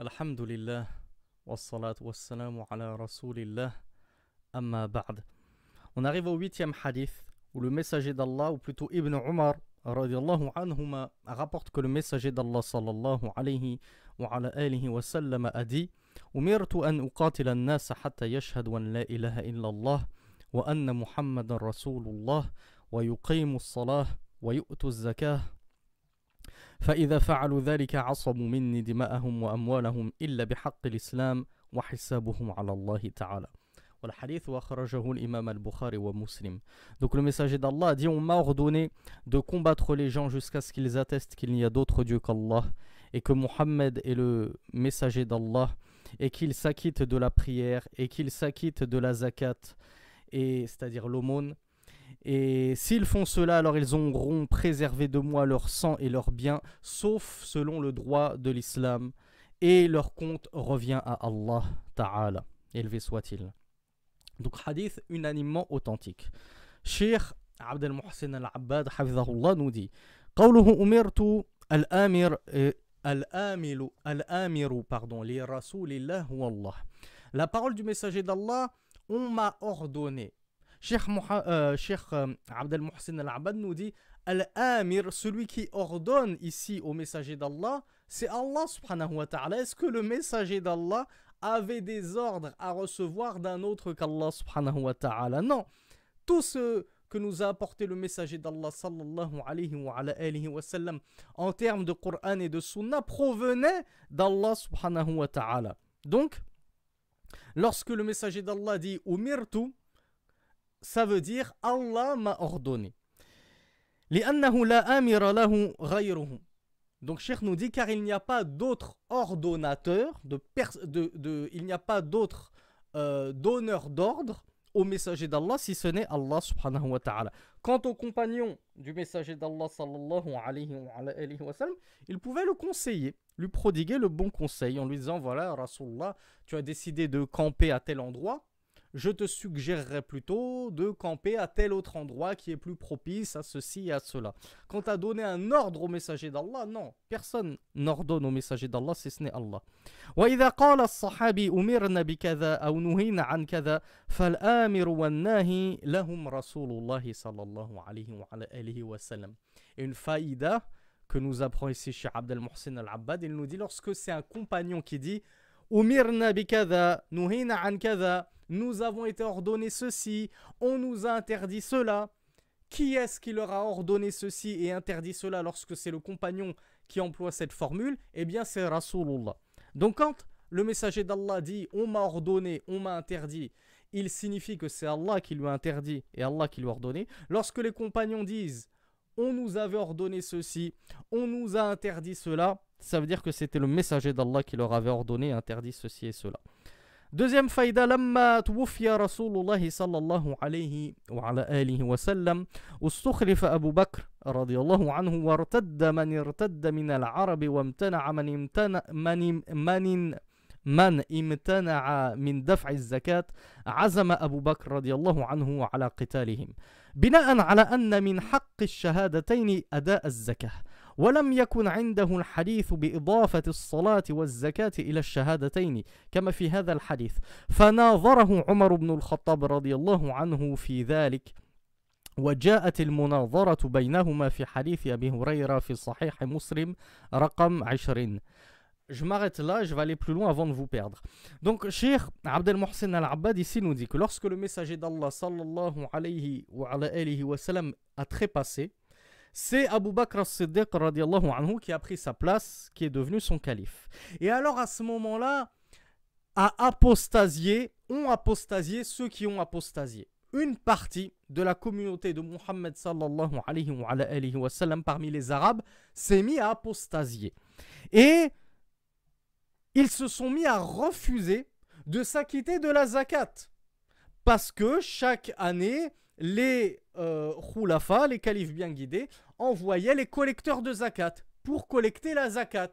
Alhamdulillah, wassalatu wassalamu ala rasulillah, amma ba'd. On arrive au huitième hadith où le messager d'Allah, ou plutôt Ibn Umar, radiallahu anhuma, rapporte que le messager d'Allah sallallahu alayhi wa ala alihi wa sallam a dit أمرت أن أقاتل الناس حتى يشهدوا أن لا إله إلا الله وأن محمد رسول الله ويقيموا الصلاة ويؤتوا الزكاة فإذا فعلوا ذلك عصموا مني دماءهم وأموالهم إلا بحق الإسلام وحسابهم على الله تعالى والحديث أخرجه الإمام البخاري ومسلم Donc le messager d'Allah dit on m'a ordonné de combattre les gens jusqu'à ce qu'ils attestent qu'il n'y a d'autre Dieu qu'Allah et que Mohammed est le messager d'Allah et qu'ils s'acquittent de la prière et qu'ils s'acquittent de la zakat et c'est-à-dire l'aumône et s'ils font cela, alors ils auront préservé de moi leur sang et leurs biens, sauf selon le droit de l'islam. Et leur compte revient à Allah Ta'ala. Élevé soit-il. Donc, hadith unanimement authentique. Cheikh Abd al-Muhsin al-Abbad, hafizahullah, nous dit قوله أمرت الآمر الآمل الآمر pardon لرسول الله هو الله. La parole du messager d'Allah, on m'a ordonné. Cheikh, euh, euh, Abdel Mohsin al-Abad nous dit Al-Amir, celui qui ordonne ici au messager d'Allah, c'est Allah subhanahu wa ta'ala. Est-ce que le messager d'Allah avait des ordres à recevoir d'un autre qu'Allah subhanahu wa ta'ala? Non. Tout ce que nous a apporté le messager d'Allah sallallahu alayhi wa, alayhi wa sallam en termes de Coran et de Sunna provenait d'Allah subhanahu wa ta'ala. Donc, lorsque le messager d'Allah dit Umirtu, ça veut dire Allah m'a ordonné. Donc Cheikh nous dit car il n'y a pas d'autre ordonnateur, de, de, de, il n'y a pas d'autre euh, donneur d'ordre au messager d'Allah si ce n'est Allah subhanahu wa ta'ala. Quant au compagnon du messager d'Allah sallallahu alayhi wa, sallam, il pouvait le conseiller, lui prodiguer le bon conseil en lui disant voilà Rasulullah, tu as décidé de camper à tel endroit, je te suggérerais plutôt de camper à tel autre endroit qui est plus propice à ceci et à cela. Quand tu as donné un ordre au messager d'Allah, non, personne n'ordonne au messager d'Allah si ce n'est Allah. وإذا قال الصحابي أمرنا بكذا أو نهينا عن كذا فالآمر والناهي لهم رسول الله صلى الله عليه وعلى آله وسلم. Et une faïda que nous apprend ici chez Abdel Mohsin al-Abbad, il nous dit lorsque c'est un compagnon qui dit Umirna bikada, nuhina an kada, nous avons été ordonnés ceci, on nous a interdit cela. Qui est-ce qui leur a ordonné ceci et interdit cela lorsque c'est le compagnon qui emploie cette formule? Eh bien, c'est Rasulullah. Donc, quand le messager d'Allah dit on m'a ordonné, on m'a interdit, il signifie que c'est Allah qui lui a interdit et Allah qui lui a ordonné. Lorsque les compagnons disent on nous avait ordonné ceci, on nous a interdit cela, ça veut dire que c'était le messager d'Allah qui leur avait ordonné et interdit ceci et cela. Deuxième faïda, لما توفي رسول الله صلى الله عليه وعلى آله وسلم استخلف أبو بكر رضي الله عنه وارتد من ارتد من العرب وامتنع من امتنع من من من امتنع من دفع الزكاة عزم أبو بكر رضي الله عنه على قتالهم بناء على أن من حق الشهادتين أداء الزكاة ولم يكن عنده الحديث بإضافة الصلاة والزكاة إلى الشهادتين كما في هذا الحديث فناظره عمر بن الخطاب رضي الله عنه في ذلك وجاءت المناظرة بينهما في حديث أبي هريرة في صحيح مسلم رقم عشرين Je m'arrête là, je vais aller plus loin avant de vous perdre. Donc, Cheikh Abdel Mohsen al-Abbad ici nous dit que lorsque le messager d'Allah sallallahu alayhi wa, alayhi wa sallam a trépassé, c'est Abu Bakr as-Siddiq qui a pris sa place, qui est devenu son calife. Et alors à ce moment-là, à apostasier, ont apostasié ceux qui ont apostasié. Une partie de la communauté de Muhammad sallallahu alayhi wa, sallam parmi les Arabes s'est mis à apostasier. Et ils se sont mis à refuser de s'acquitter de la zakat. Parce que chaque année, les euh, les califes bien guidés, envoyaient les collecteurs de zakat pour collecter la zakat.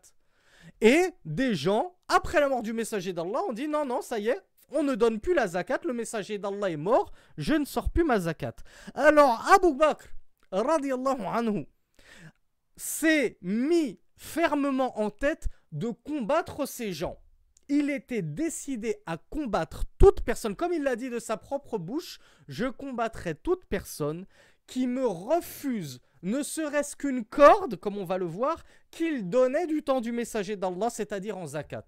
Et des gens, après la mort du messager d'Allah, ont dit non, non, ça y est, on ne donne plus la zakat, le messager d'Allah est mort, je ne sors plus ma zakat. Alors Abu Bakr, radiallahu anhu, s'est mis fermement en tête de combattre ces gens. Il était décidé à combattre toute personne, comme il l'a dit de sa propre bouche, je combattrai toute personne qui me refuse ne serait-ce qu'une corde, comme on va le voir, qu'il donnait du temps du messager d'Allah, c'est-à-dire en zakat.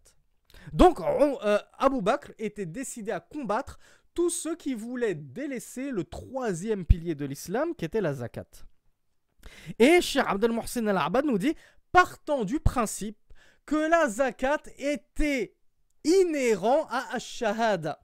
Donc euh, Abu Bakr était décidé à combattre tous ceux qui voulaient délaisser le troisième pilier de l'islam, qui était la zakat. Et Cheikh Abdel Mohsen al-Abad nous dit, partant du principe que la zakat était inhérent à Ash-Shahada.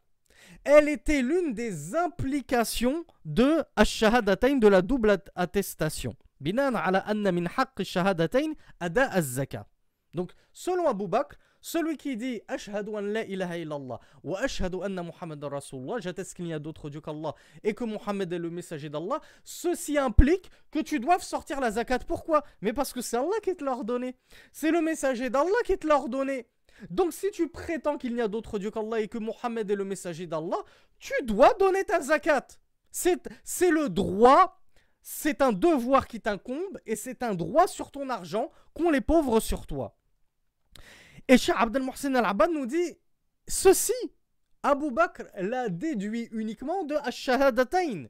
Elle était l'une des implications de Ash-Shahadatayn, de la double attestation. Binan ala anna min haqq shahadatayn ada az-zaka. Donc, selon Abu Bakr, celui qui dit Ashhadu an la ilaha illallah wa ashhadu anna Muhammad Rasulullah, j'atteste qu'il n'y a d'autre Dieu qu'Allah et que Muhammad est le messager d'Allah, ceci implique que tu doives sortir la zakat. Pourquoi? Mais parce que c'est Allah qui te l'a ordonné. C'est le messager d'Allah qui te l'a ordonné. Donc si tu prétends qu'il n'y a d'autre Dieu qu'Allah et que Mohammed est le messager d'Allah, tu dois donner ta zakat. C'est le droit, c'est un devoir qui t'incombe et c'est un droit sur ton argent qu'ont les pauvres sur toi. Et Cheikh Abdel Mohsen Al-Abad nous dit ceci. Abu Bakr l'a déduit uniquement de Ash-Shahadatayn.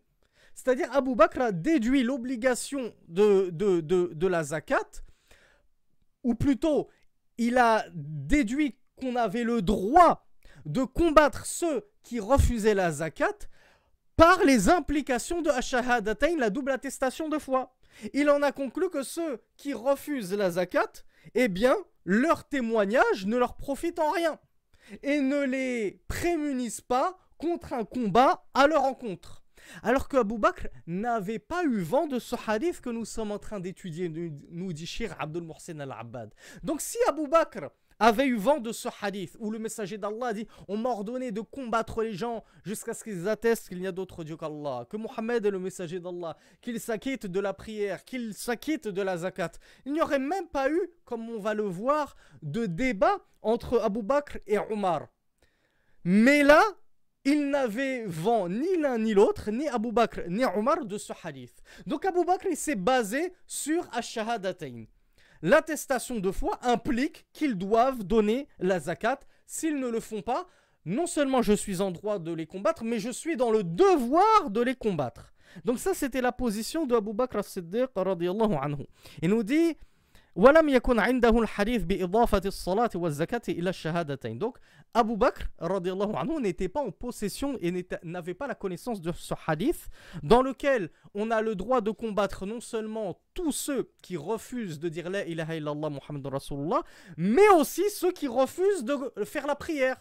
C'est-à-dire Abu Bakr a déduit l'obligation de, de, de la zakat, ou plutôt il a déduit qu'on avait le droit de combattre ceux qui refusaient la zakat par les implications de Ashahadatayn, la double attestation de foi. Il en a conclu que ceux qui refusent la zakat, eh bien, leur témoignage ne leur profite en rien et ne les prémunissent pas contre un combat à leur encontre. Alors que Abu Bakr n'avait pas eu vent de ce hadith que nous sommes en train d'étudier, nous dit Shir Abdul Mohsen al-Abbad. Donc si Abu Bakr avait eu vent de ce hadith où le messager d'Allah dit On m'a ordonné de combattre les gens jusqu'à ce qu'ils attestent qu'il n'y a d'autre Dieu qu'Allah, que Mohammed est le messager d'Allah, qu'il s'acquitte de la prière, qu'il s'acquitte de la zakat. Il n'y aurait même pas eu, comme on va le voir, de débat entre Abu Bakr et Omar. Mais là, il n'avait vent ni l'un ni l'autre, ni Abu Bakr ni Omar de ce hadith. Donc Abu Bakr s'est basé sur Ash-Shahadatayn. L'attestation de foi implique qu'ils doivent donner la zakat. S'ils ne le font pas, non seulement je suis en droit de les combattre, mais je suis dans le devoir de les combattre. Donc ça, c'était la position de Abu Bakr as-Siddiq. Il nous dit ولم يكن عنده الحديث بإضافة الصلاة والزكاة إلى الشهادتين. Donc, Abu Bakr anhu n'était pas en possession et n'avait pas la connaissance de ce hadith dans lequel on a le droit de combattre non seulement tous ceux qui refusent de dire la ilaha illallah Muhammad Rasulullah, mais aussi ceux qui refusent de faire la prière.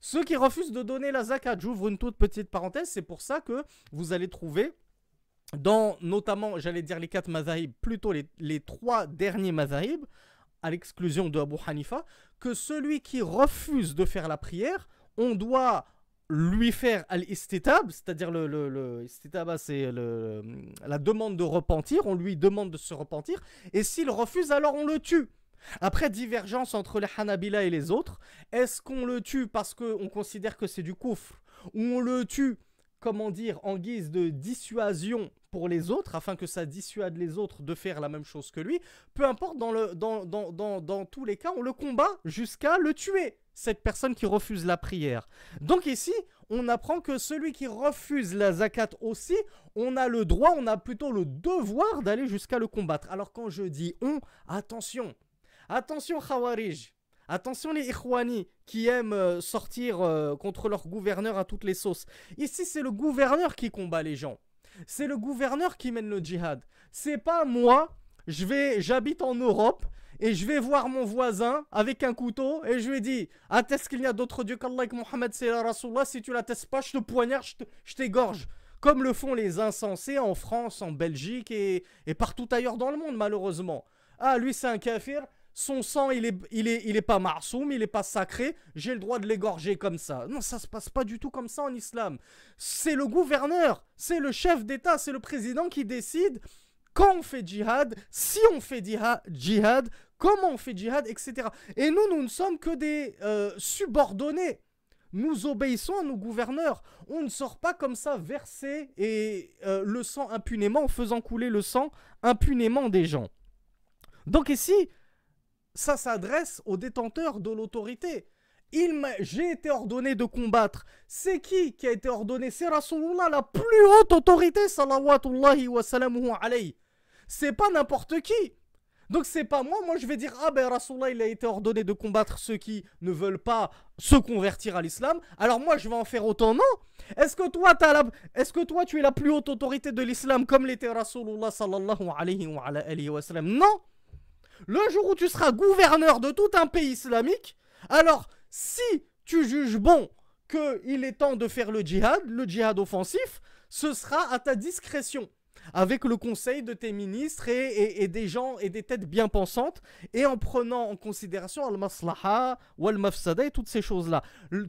Ceux qui refusent de donner la zakat. J'ouvre une toute petite parenthèse, c'est pour ça que vous allez trouver dans notamment, j'allais dire les quatre mazahib, plutôt les, trois derniers mazahib, à l'exclusion de Abu Hanifa, que celui qui refuse de faire la prière, on doit lui faire al-istitab, c'est-à-dire le, le, c'est la demande de repentir, on lui demande de se repentir, et s'il refuse, alors on le tue. Après divergence entre les Hanabila et les autres, est-ce qu'on le tue parce qu'on considère que c'est du koufr, ou on le tue comment dire, en guise de dissuasion pour les autres, afin que ça dissuade les autres de faire la même chose que lui, peu importe, dans, le, dans, dans, dans, dans tous les cas, on le combat jusqu'à le tuer, cette personne qui refuse la prière. Donc ici, on apprend que celui qui refuse la zakat aussi, on a le droit, on a plutôt le devoir d'aller jusqu'à le combattre. Alors quand je dis on, attention, attention Khawarij, Attention les Ikhwani qui aiment euh, sortir euh, contre leur gouverneur à toutes les sauces. Ici, c'est le gouverneur qui combat les gens. C'est le gouverneur qui mène le djihad. C'est pas moi, je vais, j'habite en Europe et je vais voir mon voisin avec un couteau et je lui dis atteste qu'il n'y a d'autre Dieu qu'Allah et que Mohammed c'est la Rasulullah. Si tu l'attestes pas, je te poignarde, je t'égorge. Comme le font les insensés en France, en Belgique et, et partout ailleurs dans le monde, malheureusement. Ah, lui c'est un kafir, son sang, il est, il est, il est pas marsoum, il est pas sacré, j'ai le droit de l'égorger comme ça. Non, ça se passe pas du tout comme ça en islam. C'est le gouverneur, c'est le chef d'État, c'est le président qui décide quand on fait djihad, si on fait djihad, comment on fait djihad, etc. Et nous, nous ne sommes que des euh, subordonnés. Nous obéissons à nos gouverneurs. On ne sort pas comme ça verser et euh, le sang impunément en faisant couler le sang impunément des gens. Donc ici, ça s'adresse aux détenteurs de l'autorité. J'ai été ordonné de combattre. C'est qui qui a été ordonné? C'est Rasulullah, la plus haute autorité, salawatullahi wa salamuhu alayhi. C'est pas n'importe qui. Donc c'est pas moi, moi je vais dire ah ben Rasulullah il a été ordonné de combattre ceux qui ne veulent pas se convertir à l'islam. Alors moi je vais en faire autant non? Est-ce que toi as la... est-ce que toi tu es la plus haute autorité de l'islam comme l'était Rasulullah sallallahu alayhi wa, alayhi wa sallam? Non. Le jour où tu seras gouverneur de tout un pays islamique, alors si tu juges bon qu'il est temps de faire le djihad, le djihad offensif, ce sera à ta discrétion avec le conseil de tes ministres et, des gens et des têtes bien pensantes, et en prenant en considération al-maslaha ou al-mafsada et toutes ces choses-là.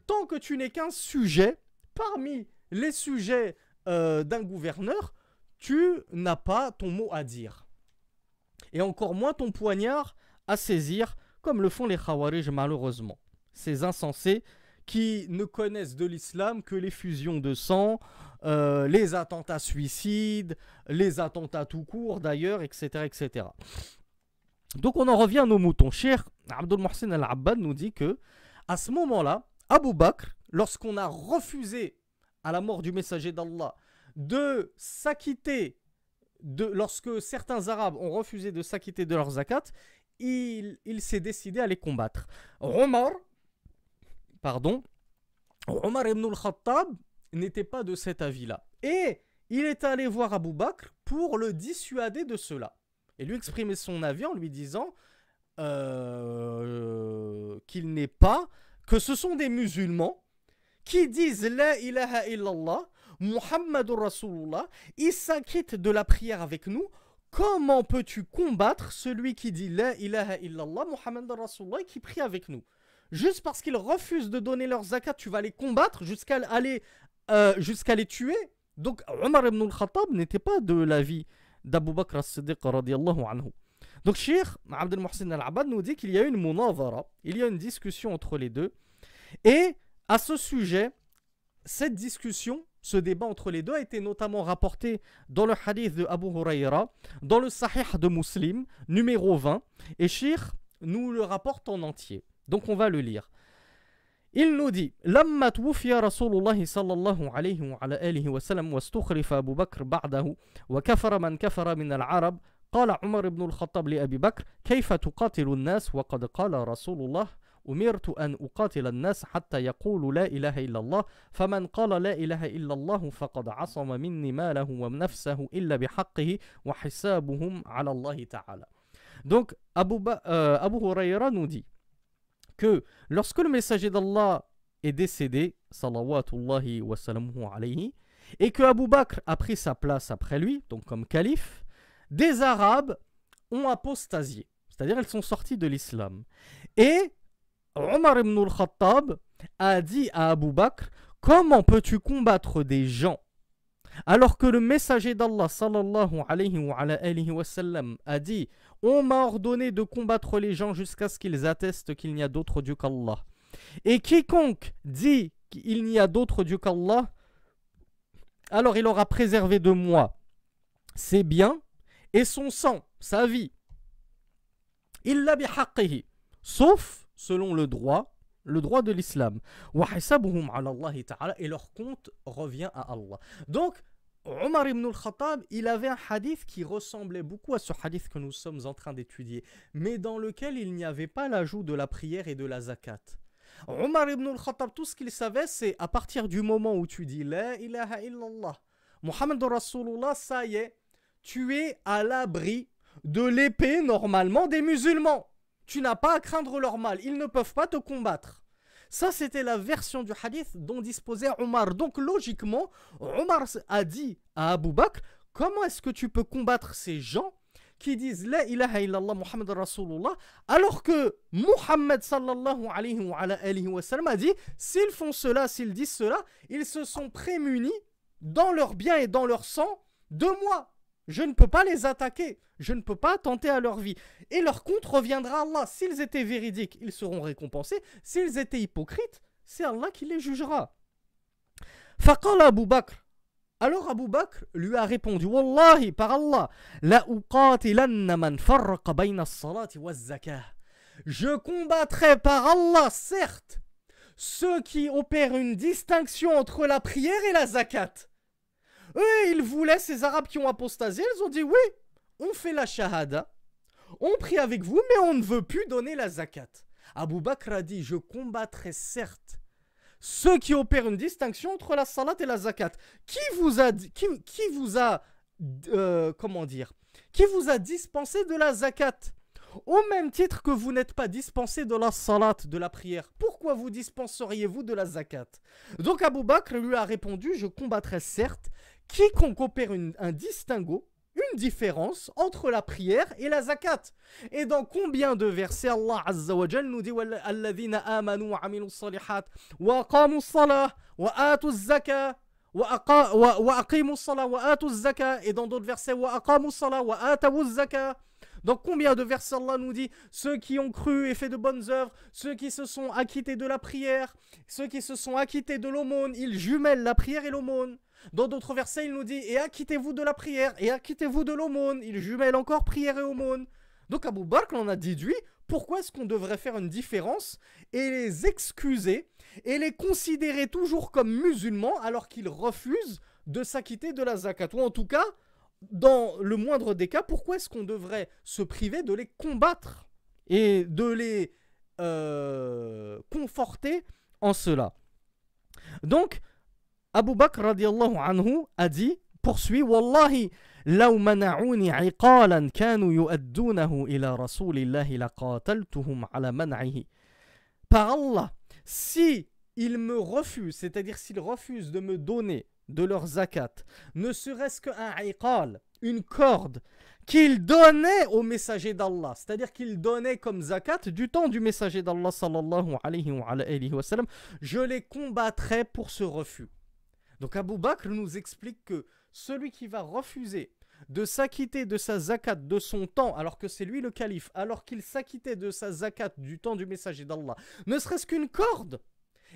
Tant que tu n'es qu'un sujet, parmi les sujets euh, d'un gouverneur, tu n'as pas ton mot à dire. Et encore moins ton poignard à saisir, comme le font les Khawarij malheureusement. Ces insensés qui ne connaissent de l'islam que les fusions de sang, euh, les attentats suicides, les attentats tout court d'ailleurs, etc., etc. Donc on en revient à nos moutons. Cher Abdul Mohsen al-Abbad nous dit que à ce moment-là, Abu Bakr, lorsqu'on a refusé à la mort du messager d'Allah de s'acquitter, lorsque certains Arabes ont refusé de s'acquitter de leur zakat, il, il s'est décidé à les combattre. Omar, pardon, Omar ibn al-Khattab n'était pas de cet avis-là. Et il est allé voir Abu Bakr pour le dissuader de cela. Et lui exprimer son avis en lui disant euh, qu'il n'est pas, que ce sont des musulmans qui disent La ilaha illallah, Muhammadur Rasulullah, ils s'inquiètent de la prière avec nous. Comment peux-tu combattre celui qui dit La ilaha illallah, Muhammadur Rasulullah, qui prie avec nous? Juste parce qu'ils refusent de donner leur zakat, tu vas les combattre jusqu'à aller euh, jusqu'à les tuer? Donc Omar ibn al-Khattab n'était pas de l'avis d'Abu Bakr as-Siddiq radiallahu anhu. Donc Sheikh Abdel Mohsen al-Abad nous dit qu'il y a une munavara, il y a une discussion entre les deux. Et à ce sujet, cette discussion, ce débat entre les deux a été notamment rapporté dans le hadith de Abu Huraira, dans le Sahih de Muslim, numéro 20. Et Sheikh nous le rapporte en entier. Donc on va le lire. Il nous dit لما توفي رسول الله صلى الله عليه وعلى آله وسلم واستخلف أبو بكر بعده وكفر من كفر من العرب قال عمر بن الخطاب لأبي بكر كيف تقاتل الناس وقد قال رسول الله أمرت أن أقاتل الناس حتى يقولوا لا إله إلا الله فمن قال لا إله إلا الله فقد عصم مني ماله ونفسه إلا بحقه وحسابهم على الله تعالى Donc Abu, ba euh, Abu Huraira nous dit que lorsque le messager d'Allah est décédé, salawatullahi wa alayhi, et que Abu Bakr a pris sa place après lui, donc comme calife, des Arabes ont apostasié, c'est-à-dire ils sont sortis de l'islam. Et Omar ibn al-Khattab a dit à Abu Bakr Comment peux-tu combattre des gens alors que le messager d'Allah sallallahu alayhi wa, a dit On m'a ordonné de combattre les gens jusqu'à ce qu'ils attestent qu'il n'y a d'autre Dieu qu'Allah. Et quiconque dit qu'il n'y a d'autre Dieu qu'Allah, alors il aura préservé de moi ses biens et son sang, sa vie. Il l'a sauf selon le droit le droit de l'islam. Et leur compte revient à Allah. Donc, Omar ibn al-Khattab, il avait un hadith qui ressemblait beaucoup à ce hadith que nous sommes en train d'étudier, mais dans lequel il n'y avait pas l'ajout de la prière et de la zakat. Omar ibn al-Khattab, tout ce qu'il savait, c'est à partir du moment où tu dis La ilaha illallah, Muhammad Rasulullah, ça y est, tu es à l'abri de l'épée normalement des musulmans. Tu n'as pas à craindre leur mal. Ils ne peuvent pas te combattre. Ça, c'était la version du hadith dont disposait Omar. Donc, logiquement, Omar a dit à Abu Bakr Comment est-ce que tu peux combattre ces gens qui disent La ilaha illallah Muhammad Rasulullah alors que Muhammad sallallahu alayhi wa, alayhi wa sallam a dit S'ils font cela, s'ils disent cela, ils se sont prémunis dans leur bien et dans leur sang de moi. Je ne peux pas les attaquer. Je ne peux pas tenter à leur vie. Et leur compte reviendra à Allah. S'ils étaient véridiques, ils seront récompensés. S'ils étaient hypocrites, c'est Allah qui les jugera. Faqala Abu Bakr. Alors Abu Bakr lui a répondu Wallahi, par Allah, la man farraqa salati wa zakah. Je combattrai par Allah, certes, ceux qui opèrent une distinction entre la prière et la zakat. Eux, ils voulaient, ces Arabes qui ont apostasé, ils ont dit oui, on fait la shahada, on prie avec vous, mais on ne veut plus donner la zakat. Abu Bakr a dit, je combattrai certes ceux qui opèrent une distinction entre la salat et la zakat. Qui vous a, qui, qui vous a euh, comment dire, qui vous a dispensé de la zakat? Au même titre que vous n'êtes pas dispensé de la salat, de la prière, pourquoi vous dispenseriez-vous de la zakat? Donc Abu Bakr lui a répondu, je combattrai certes quiconque opère un distinguo une différence entre la prière et la zakat. Et dans combien de versets Allah Azza wa nous dit Alladhina amanu wa amilu salihat wa salah wa atu zaka wa salah wa atu zaka et dans d'autres versets wa salah wa zaka dans combien de versets Allah nous dit ceux qui ont cru et fait de bonnes œuvres, ceux qui se sont acquittés de la prière, ceux qui se sont acquittés de l'aumône, ils jumellent la prière et l'aumône. Dans d'autres versets, il nous dit Et acquittez-vous de la prière, et acquittez-vous de l'aumône. Il jumelle encore prière et aumône. Donc Abou Bakr en a déduit pourquoi est-ce qu'on devrait faire une différence et les excuser et les considérer toujours comme musulmans alors qu'ils refusent de s'acquitter de la zakat. Ou en tout cas, dans le moindre des cas, pourquoi est-ce qu'on devrait se priver de les combattre et de les euh, conforter en cela? Donc, Abu Bakr radiallahu anhu a dit, poursuit, Wallahi, لو منعوني عقالا كانوا يؤدونه إلى رسول الله لقاتلتهم على منعه. Par Allah, si ils me refusent, c'est-à-dire s'ils refusent de me donner de leur zakat, ne serait-ce qu'un iqal, une corde, qu'ils donnaient au messager d'Allah, c'est-à-dire qu'ils donnaient comme zakat du temps du messager d'Allah sallallahu alayhi wa, sallam, je les combattrais pour ce refus. Donc Abu Bakr nous explique que celui qui va refuser de s'acquitter de sa zakat de son temps, alors que c'est lui le calife, alors qu'il s'acquittait de sa zakat du temps du messager d'Allah, ne serait-ce qu'une corde,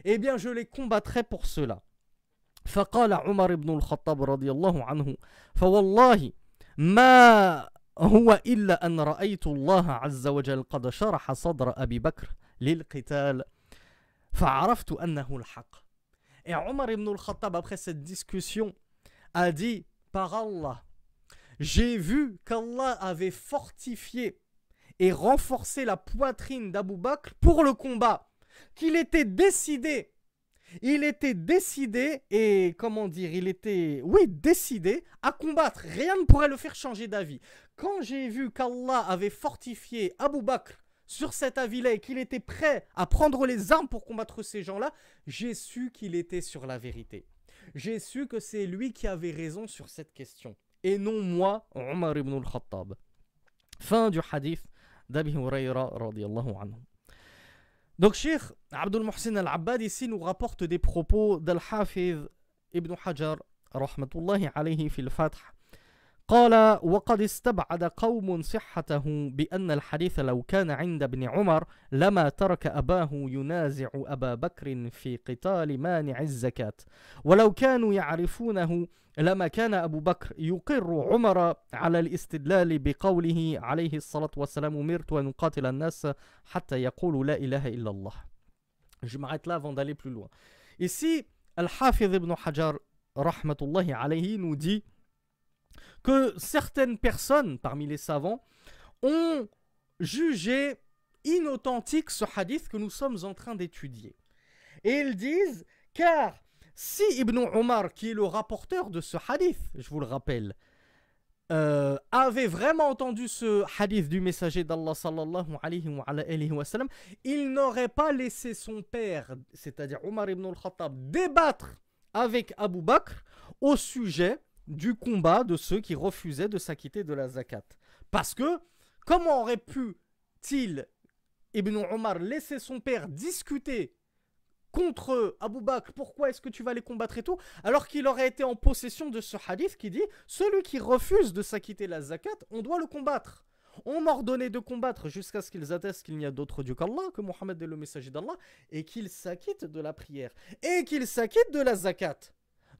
eh bien je les combattrai pour cela. فقال عمر بن الخطاب رضي الله عنه فوالله ما هو إلا أن رأيت الله عز وجل قد شرح صدر أبي بكر للقتال فعرفت أنه الحق et Omar ibn al-Khattab, après cette discussion, a dit Par Allah, j'ai vu qu'Allah avait fortifié et renforcé la poitrine d'Abu Bakr pour le combat, qu'il était décidé. Il était décidé et comment dire, il était, oui, décidé à combattre. Rien ne pourrait le faire changer d'avis. Quand j'ai vu qu'Allah avait fortifié Abu Bakr sur cet avis-là et qu'il était prêt à prendre les armes pour combattre ces gens-là, j'ai su qu'il était sur la vérité. J'ai su que c'est lui qui avait raison sur cette question. Et non moi, Omar ibn al-Khattab. Fin du hadith d'Abi Huraira radiallahu anhu. Donc, Sheikh Abdul Muhsin al-Abbad ici nous rapporte des propos d'Al-Hafiz ibn Hajar, rahmatullahi alayhi fil Fath, قال وقد استبعد قوم صحته بأن الحديث لو كان عند ابن عمر لما ترك أباه ينازع أبا بكر في قتال مانع الزكاة. ولو كانوا يعرفونه لما كان أبو بكر يقر عمر على الاستدلال بقوله عليه الصلاة والسلام أمرت أن أقاتل الناس حتى يقولوا لا إله إلا الله. Je m'arrête là avant d'aller Al-Hafiz ibn Hajar, rahmatullahi alayhi, nous dit que certaines personnes parmi les savants ont jugé inauthentique ce hadith que nous sommes en train d'étudier. Et ils disent, car si Ibn Omar, qui est le rapporteur de ce hadith, je vous le rappelle, euh, avait vraiment entendu ce hadith du messager d'Allah sallallahu il n'aurait pas laissé son père, c'est-à-dire Omar ibn al-Khattab, débattre avec Abu Bakr au sujet du combat de ceux qui refusaient de s'acquitter de la zakat. Parce que, comment aurait pu-t-il, Ibn Omar, laisser son père discuter contre Abu Bakr, pourquoi est-ce que tu vas les combattre et tout, alors qu'il aurait été en possession de ce hadith qui dit, celui qui refuse de s'acquitter la zakat, on doit le combattre. On m'a ordonné de combattre jusqu'à ce qu'ils attestent qu'il n'y a d'autre Dieu qu'Allah, que Mohammed est le messager d'Allah, et qu'ils s'acquittent de la prière, et qu'ils s'acquittent de la zakat.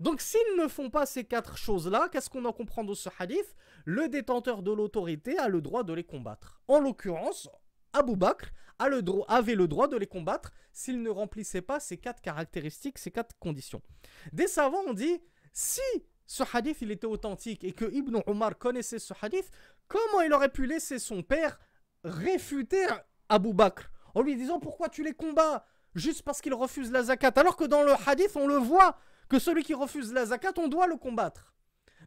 Donc s'ils ne font pas ces quatre choses-là, qu'est-ce qu'on en comprend de ce hadith? Le détenteur de l'autorité a le droit de les combattre. En l'occurrence, Abu Bakr avait le droit de les combattre s'ils ne remplissaient pas ces quatre caractéristiques, ces quatre conditions. Des savants ont dit, si ce hadith il était authentique et que Ibn Omar connaissait ce hadith, comment il aurait pu laisser son père réfuter Abu Bakr en lui disant pourquoi tu les combats? Juste parce qu'il refuse la zakat alors que dans le hadith on le voit que celui qui refuse la zakat on doit le combattre.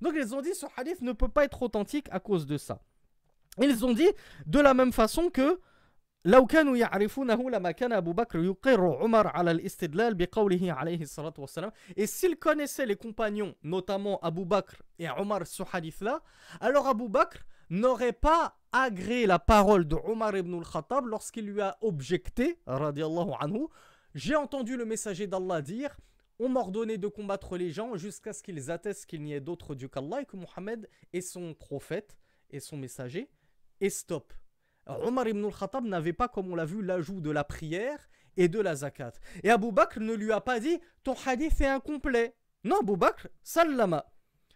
Donc ils ont dit ce hadith ne peut pas être authentique à cause de ça. Ils ont dit de la même façon que لو كانوا يعرفونه لما كان أبو بكر يقر عمر على الاستدلال بقوله عليه الصلاة والسلام et s'ils connaissaient les compagnons notamment Abu Bakr et Omar ce hadith là alors Abu Bakr n'aurait pas agréé la parole de Omar ibn al-Khattab lorsqu'il lui a objecté radiallahu anhu j'ai entendu le messager d'Allah dire on m'ordonnait de combattre les gens jusqu'à ce qu'ils attestent qu'il n'y ait d'autre Dieu qu'Allah et que Mohammed est son prophète et son messager et stop Omar ibn al-Khattab n'avait pas, comme on l'a vu, l'ajout de la prière et de la zakat. Et Abu Bakr ne lui a pas dit ton hadith est incomplet. Non, Abu Bakr, sallama.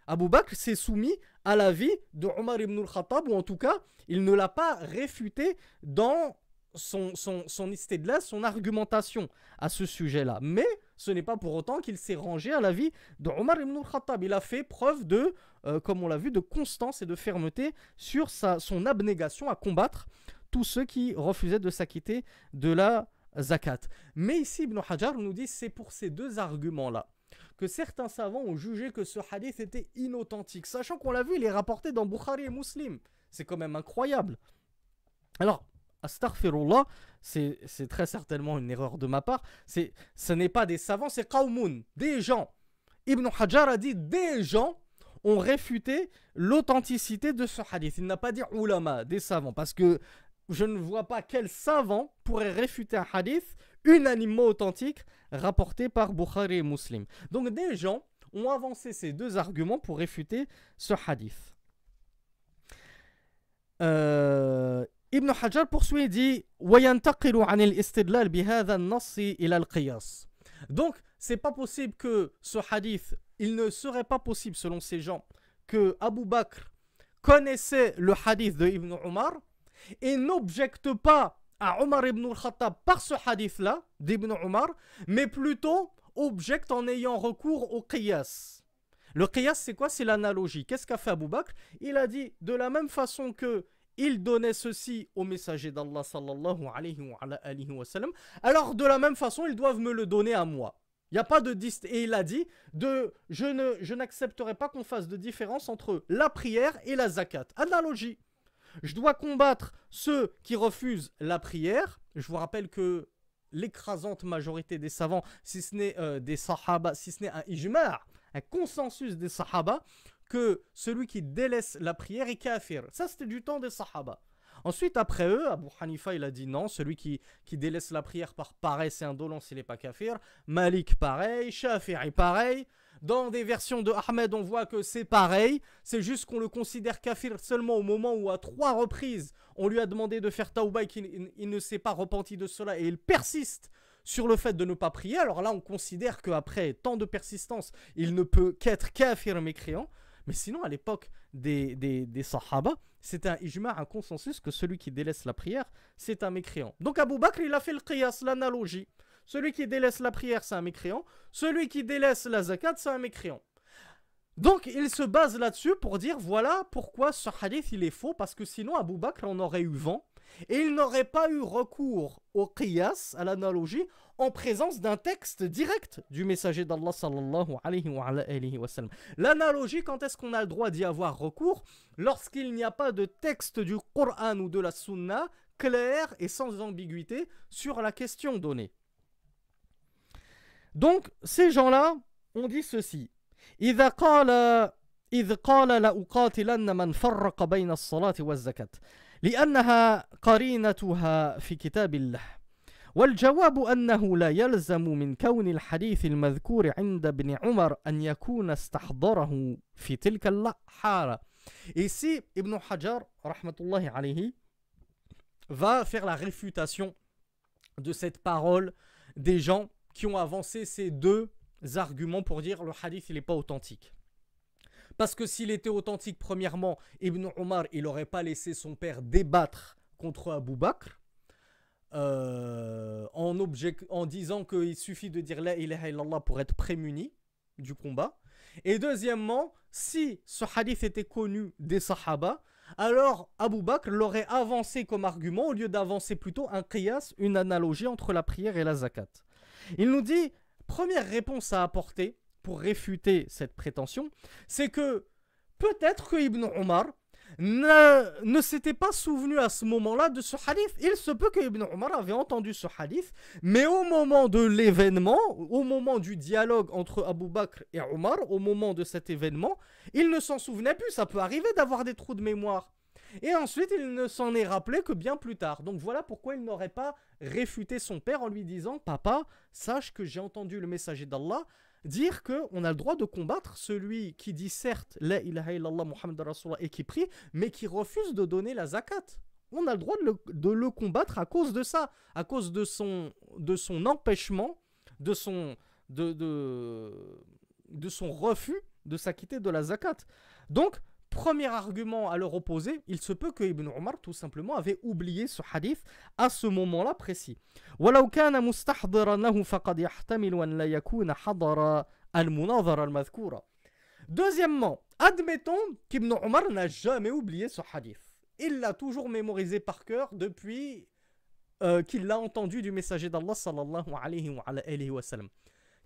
Abu Bakr s'est soumis à l'avis de Omar ibn al-Khattab, ou en tout cas, il ne l'a pas réfuté dans son, son, son son argumentation à ce sujet-là. Mais ce n'est pas pour autant qu'il s'est rangé à l'avis de Omar ibn al-Khattab. Il a fait preuve de, euh, comme on l'a vu, de constance et de fermeté sur sa, son abnégation à combattre tous ceux qui refusaient de s'acquitter de la zakat. Mais ici, Ibn Hajar nous dit c'est pour ces deux arguments-là que certains savants ont jugé que ce hadith était inauthentique, sachant qu'on l'a vu, il est rapporté dans Bukhari et Muslim. C'est quand même incroyable. Alors, Astaghfirullah, c'est très certainement une erreur de ma part. Ce n'est pas des savants, c'est qawmun, des gens. Ibn Hajar a dit des gens ont réfuté l'authenticité de ce hadith. Il n'a pas dit ulama, des savants, parce que je ne vois pas quel savant pourrait réfuter un hadith unanimement authentique rapporté par Bukhari et Muslim. Donc des gens ont avancé ces deux arguments pour réfuter ce hadith. Euh, Ibn Hajar poursuit et dit Donc, c'est pas possible que ce hadith, il ne serait pas possible selon ces gens que Abu Bakr connaissait le hadith de Ibn Omar et n'objecte pas à Omar ibn al-Khattab par ce hadith-là d'Ibn Omar, mais plutôt objecte en ayant recours au qiyas. Le qiyas, c'est quoi? C'est l'analogie. Qu'est-ce qu'a fait Abu Bakr? Il a dit de la même façon que il donnait ceci au messager d'Allah sallallahu alayhi wa, sallam, alors de la même façon, ils doivent me le donner à moi. Il n'y a pas de et il a dit de je ne je n'accepterai pas qu'on fasse de différence entre la prière et la zakat. Analogie. Je dois combattre ceux qui refusent la prière. Je vous rappelle que l'écrasante majorité des savants, si ce n'est euh, des sahaba, si ce n'est un ijma', un consensus des sahaba, que celui qui délaisse la prière est kafir. Ça, c'était du temps des sahaba. Ensuite, après eux, Abu Hanifa, il a dit non, celui qui, qui délaisse la prière par paresse et indolence, il n'est pas kafir. Malik, pareil. Shafi'i, pareil. Dans des versions de Ahmed, on voit que c'est pareil. C'est juste qu'on le considère kafir seulement au moment où, à trois reprises, on lui a demandé de faire tauba et qu'il ne s'est pas repenti de cela et il persiste sur le fait de ne pas prier. Alors là, on considère qu'après tant de persistance, il ne peut qu'être kafir mécréant. Mais sinon, à l'époque des, des, des Sahaba, c'était un ijma, un consensus que celui qui délaisse la prière, c'est un mécréant. Donc Abu Bakr, il a fait le qiyas, l'analogie. Celui qui délaisse la prière, c'est un mécréant. Celui qui délaisse la zakat, c'est un mécréant. Donc il se base là-dessus pour dire voilà pourquoi ce hadith il est faux parce que sinon Abu Bakr en aurait eu vent et il n'aurait pas eu recours au qiyas, à l'analogie, en présence d'un texte direct du messager d'Allah sallallahu alayhi wa, sallam. L'analogie, quand est-ce qu'on a le droit d'y avoir recours Lorsqu'il n'y a pas de texte du Coran ou de la Sunna clair et sans ambiguïté sur la question donnée. Donc, ces gens-là ont dit ceci. إذا قال إذ قال لأقاتلن من فرق بين الصلاة والزكاة لأنها قرينتها في كتاب الله والجواب أنه لا يلزم من كون الحديث المذكور عند ابن عمر أن يكون استحضره في تلك الحالة Ici, Ibn Hajar, rahmatullahi alayhi, va faire la réfutation de cette parole des gens qui ont avancé ces deux arguments pour dire le hadith il n'est pas authentique. Parce que s'il était authentique, premièrement, Ibn Omar, il n'aurait pas laissé son père débattre contre Abu Bakr. euh, en, disant qu'il suffit de dire la ilaha illallah pour être prémuni du combat. Et deuxièmement, si ce hadith était connu des sahaba, alors Abu Bakr l'aurait avancé comme argument au lieu d'avancer plutôt un qiyas, une analogie entre la prière et la zakat. Il nous dit, première réponse à apporter pour réfuter cette prétention, c'est que peut-être que Ibn Omar ne, ne s'était pas souvenu à ce moment-là de ce hadith. Il se peut que Ibn Omar avait entendu ce hadith, mais au moment de l'événement, au moment du dialogue entre Abu Bakr et Omar, au moment de cet événement, il ne s'en souvenait plus. Ça peut arriver d'avoir des trous de mémoire. Et ensuite, il ne s'en est rappelé que bien plus tard. Donc voilà pourquoi il n'aurait pas réfuté son père en lui disant Papa, sache que j'ai entendu le messager d'Allah dire qu'on a le droit de combattre celui qui dit certes La ilaha illallah Muhammad et qui prie, mais qui refuse de donner la zakat. On a le droit de le, combattre à cause de ça, à cause de son, de son empêchement, de son, de, de, de son refus de s'acquitter de la zakat. Donc, Premier argument à leur opposer, il se peut que Ibn Omar tout simplement avait oublié ce hadith à ce moment-là précis. Deuxièmement, admettons qu'Ibn Omar n'a jamais oublié ce hadith. Il l'a toujours mémorisé par cœur depuis euh, qu'il l'a entendu du messager d'Allah sallallahu alayhi wa.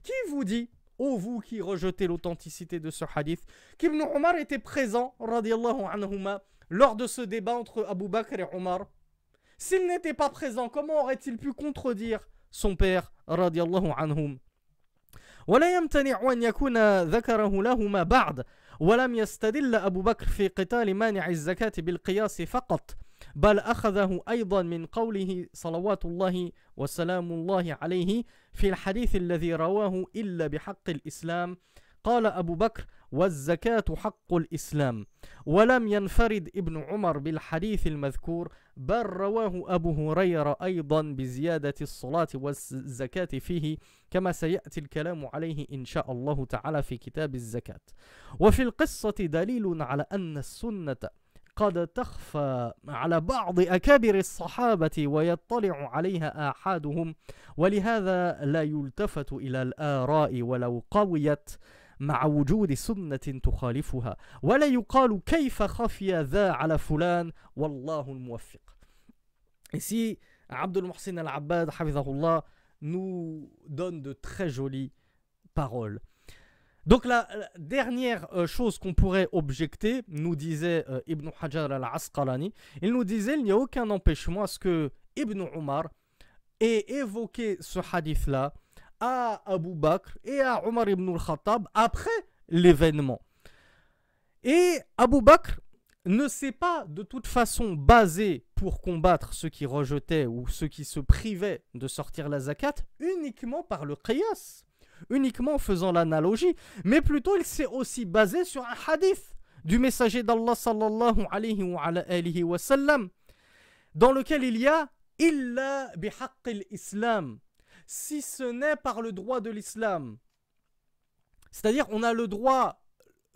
Qui vous dit ô vous qui rejetez l'authenticité de ce hadith, qu'Ibn Omar était présent, radiallahu anhuma, lors de ce débat entre Abu Bakr et Omar. S'il n'était pas présent, comment aurait-il pu contredire son père, radiallahu anhum ولا يمتنع أن يكون ذكره لهما بعد ولم يستدل أبو بكر في قتال مانع الزكاة بالقياس فقط بل أخذه أيضا من قوله صلوات الله وسلام الله عليه في الحديث الذي رواه إلا بحق الإسلام. قال أبو بكر والزكاة حق الإسلام. ولم ينفرد ابن عمر بالحديث المذكور بل رواه أبو هريرة أيضا بزيادة الصلاة والزكاة فيه كما سيأتي الكلام عليه إن شاء الله تعالى في كتاب الزكاة. وفي القصة دليل على أن السنة قد تخفى على بعض أكابر الصحابة ويطلع عليها آحادهم ولهذا لا يلتفت إلى الآراء ولو قويت مع وجود سنة تخالفها ولا يقال كيف خفي ذا على فلان والله الموفق Ici, Abdul Muhsin al-Abbad, nous donne de très jolies paroles. Donc la, dernière euh, chose qu'on pourrait objecter, nous disait euh, Ibn Hajar al-Asqalani, il nous disait il n'y a aucun empêchement à ce que Ibn Omar ait évoqué ce hadith-là à Abu Bakr et à Omar ibn al-Khattab après l'événement. Et Abu Bakr ne s'est pas de toute façon basé pour combattre ceux qui rejetaient ou ceux qui se privaient de sortir la zakat uniquement par le qiyas uniquement en faisant l'analogie, mais plutôt il s'est aussi basé sur un hadith du messager d'Allah sallallahu alayhi wa, sallam, dans lequel il y a illa bihaqqil islam, si ce n'est par le droit de l'islam. C'est-à-dire, on a le droit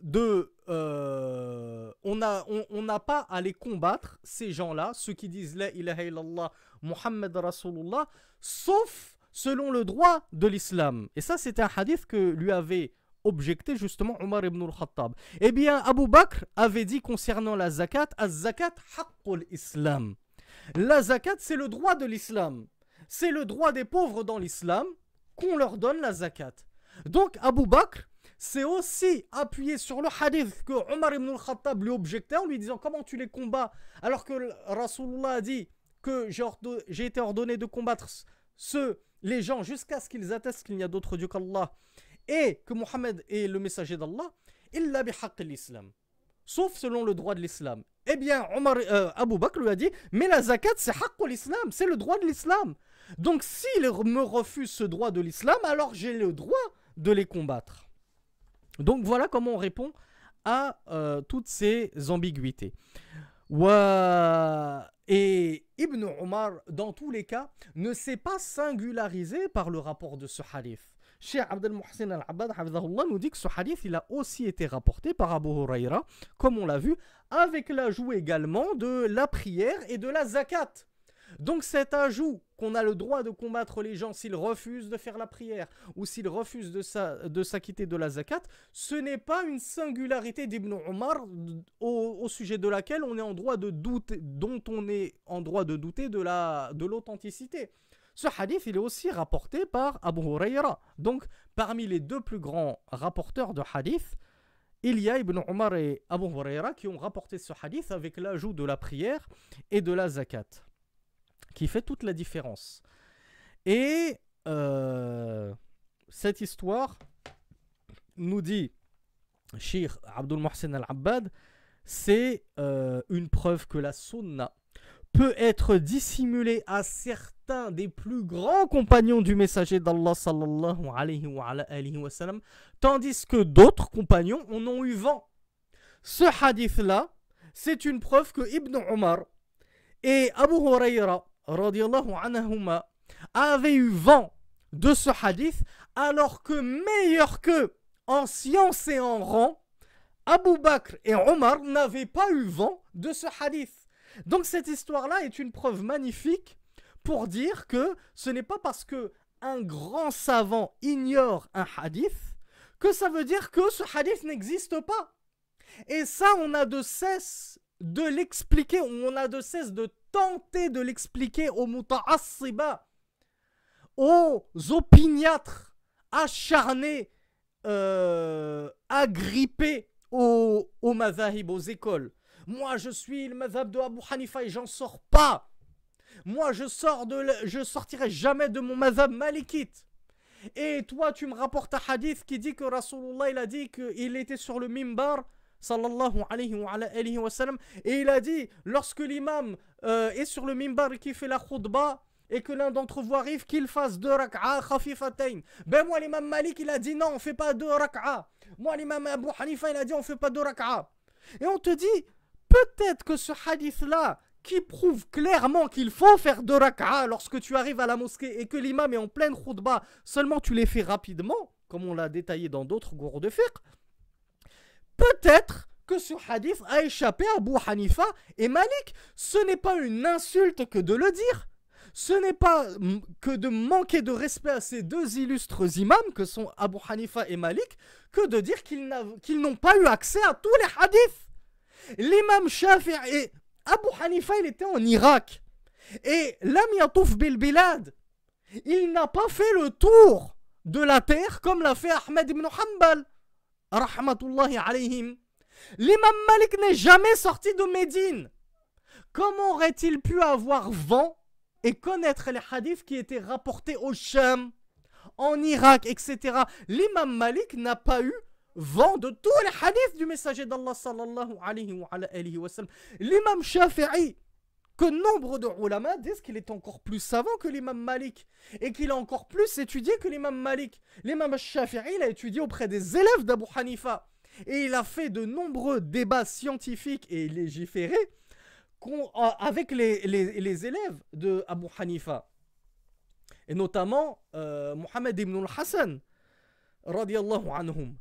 de. Euh, on n'a on, pas à les combattre, ces gens-là, ceux qui disent La ilaha illallah, Muhammad Rasulullah, sauf selon le droit de l'islam. Et ça, c'est un hadith que lui avait objecté justement Omar ibn al-Khattab. Eh bien, Abu Bakr avait dit concernant la zakat, Az-zakat haqqul islam. La zakat, c'est le droit de l'islam. C'est le droit des pauvres dans l'islam qu'on leur donne la zakat. Donc, Abu Bakr s'est aussi appuyé sur le hadith que Omar ibn al-Khattab lui objectait en lui disant comment tu les combats? Alors que Rasulullah a dit que j'ai été ordonné de combattre ceux les gens jusqu'à ce qu'ils attestent qu'il n'y a d'autre Dieu qu'Allah et que Mohammed est le messager d'Allah, il l'a l'islam. Sauf selon le droit de l'islam. Eh bien, Omar, euh, Abu Bakr lui a dit Mais la zakat, c'est l'islam, c'est le droit de l'islam. Donc, s'ils me refusent ce droit de l'islam, alors j'ai le droit de les combattre. Donc, voilà comment on répond à euh, toutes ces ambiguïtés. Et Ibn Omar, dans tous les cas, ne s'est pas singularisé par le rapport de ce hadith. Cheikh Abdel Muhsin al-Abbad nous dit que ce hadith il a aussi été rapporté par Abu Huraira, comme on l'a vu, avec l'ajout également de la prière et de la zakat. Donc cet ajout qu'on a le droit de combattre les gens s'ils refusent de faire la prière ou s'ils refusent de s'acquitter de, la zakat, ce n'est pas une singularité d'Ibn Omar au, sujet de laquelle on est en droit de douter, dont on est en droit de douter de l'authenticité. De ce hadith, il est aussi rapporté par Abu Huraira. Donc, parmi les deux plus grands rapporteurs de hadith, il y a Ibn Omar et Abu Huraira qui ont rapporté ce hadith avec l'ajout de la prière et de la zakat qui fait toute la différence. Et euh, cette histoire nous dit, Shir Abdul Mohsen al-Abbad, c'est euh, une preuve que la sunna peut être dissimulée à certains des plus grands compagnons du messager d'Allah sallallahu alayhi wa, tandis que d'autres compagnons en ont eu vent. Ce hadith-là, c'est une preuve que Ibn Omar et Abu Huraira anhuma, avait eu vent de ce hadith, alors que meilleur que en science et en rang, Abu Bakr et Omar n'avaient pas eu vent de ce hadith. Donc cette histoire-là est une preuve magnifique pour dire que ce n'est pas parce que un grand savant ignore un hadith que ça veut dire que ce hadith n'existe pas. Et ça, on a de cesse de l'expliquer, on a de cesse de tenter de l'expliquer aux muta'assiba, aux opiniâtres acharnés, euh, agrippés aux, aux aux écoles. Moi, je suis le madhab de Abu Hanifa et j'en sors pas. Moi, je sors de, je sortirai jamais de mon madhab malikite. Et toi, tu me rapportes un hadith qui dit que Rasulullah, il a dit qu'il était sur le mimbar sallallahu alayhi wa, et il a dit, lorsque l'imam euh, est sur le mimbar qui fait la khutbah, et que l'un d'entre vous arrive, qu'il fasse deux rak'a khafifatayn. Ben moi, l'imam Malik, il a dit non, on fait pas deux rak'a. Moi, l'imam Abu Hanifa, il a dit on fait pas deux rak'a. Et on te dit, peut-être que ce hadith-là, qui prouve clairement qu'il faut faire deux rak'a lorsque tu arrives à la mosquée et que l'imam est en pleine khutbah, seulement tu les fais rapidement, comme on l'a détaillé dans d'autres cours de fiqh, peut-être que ce hadith a échappé à Abu Hanifa et Malik. Ce n'est pas une insulte que de le dire. Ce n'est pas que de manquer de respect à ces deux illustres imams que sont Abu Hanifa et Malik que de dire qu'ils n'ont pas eu accès à tous les hadiths. L'imam Shafi'i et Abu Hanifa, il était en Irak. Et Lam Yatouf Bil Bilad, il n'a pas fait le tour de la terre comme l'a fait Ahmed ibn Hanbal L'imam Malik n'est jamais sorti de Médine. Comment aurait-il pu avoir vent et connaître les hadiths qui étaient rapportés au Sham, en Irak, etc. L'imam Malik n'a pas eu vent de tous les hadiths du messager d'Allah sallallahu alayhi wa. L'imam Shafi'i, que nombre de ulama disent qu'il est encore plus savant que l'imam Malik et qu'il a encore plus étudié que l'imam Malik. L'imam Shafi'i, a étudié auprès des élèves d'Abu Hanifa et il a fait de nombreux débats scientifiques et légiférés avec les, élèves de Abu Hanifa. Et notamment euh, Mohamed ibn al-Hassan, anhum.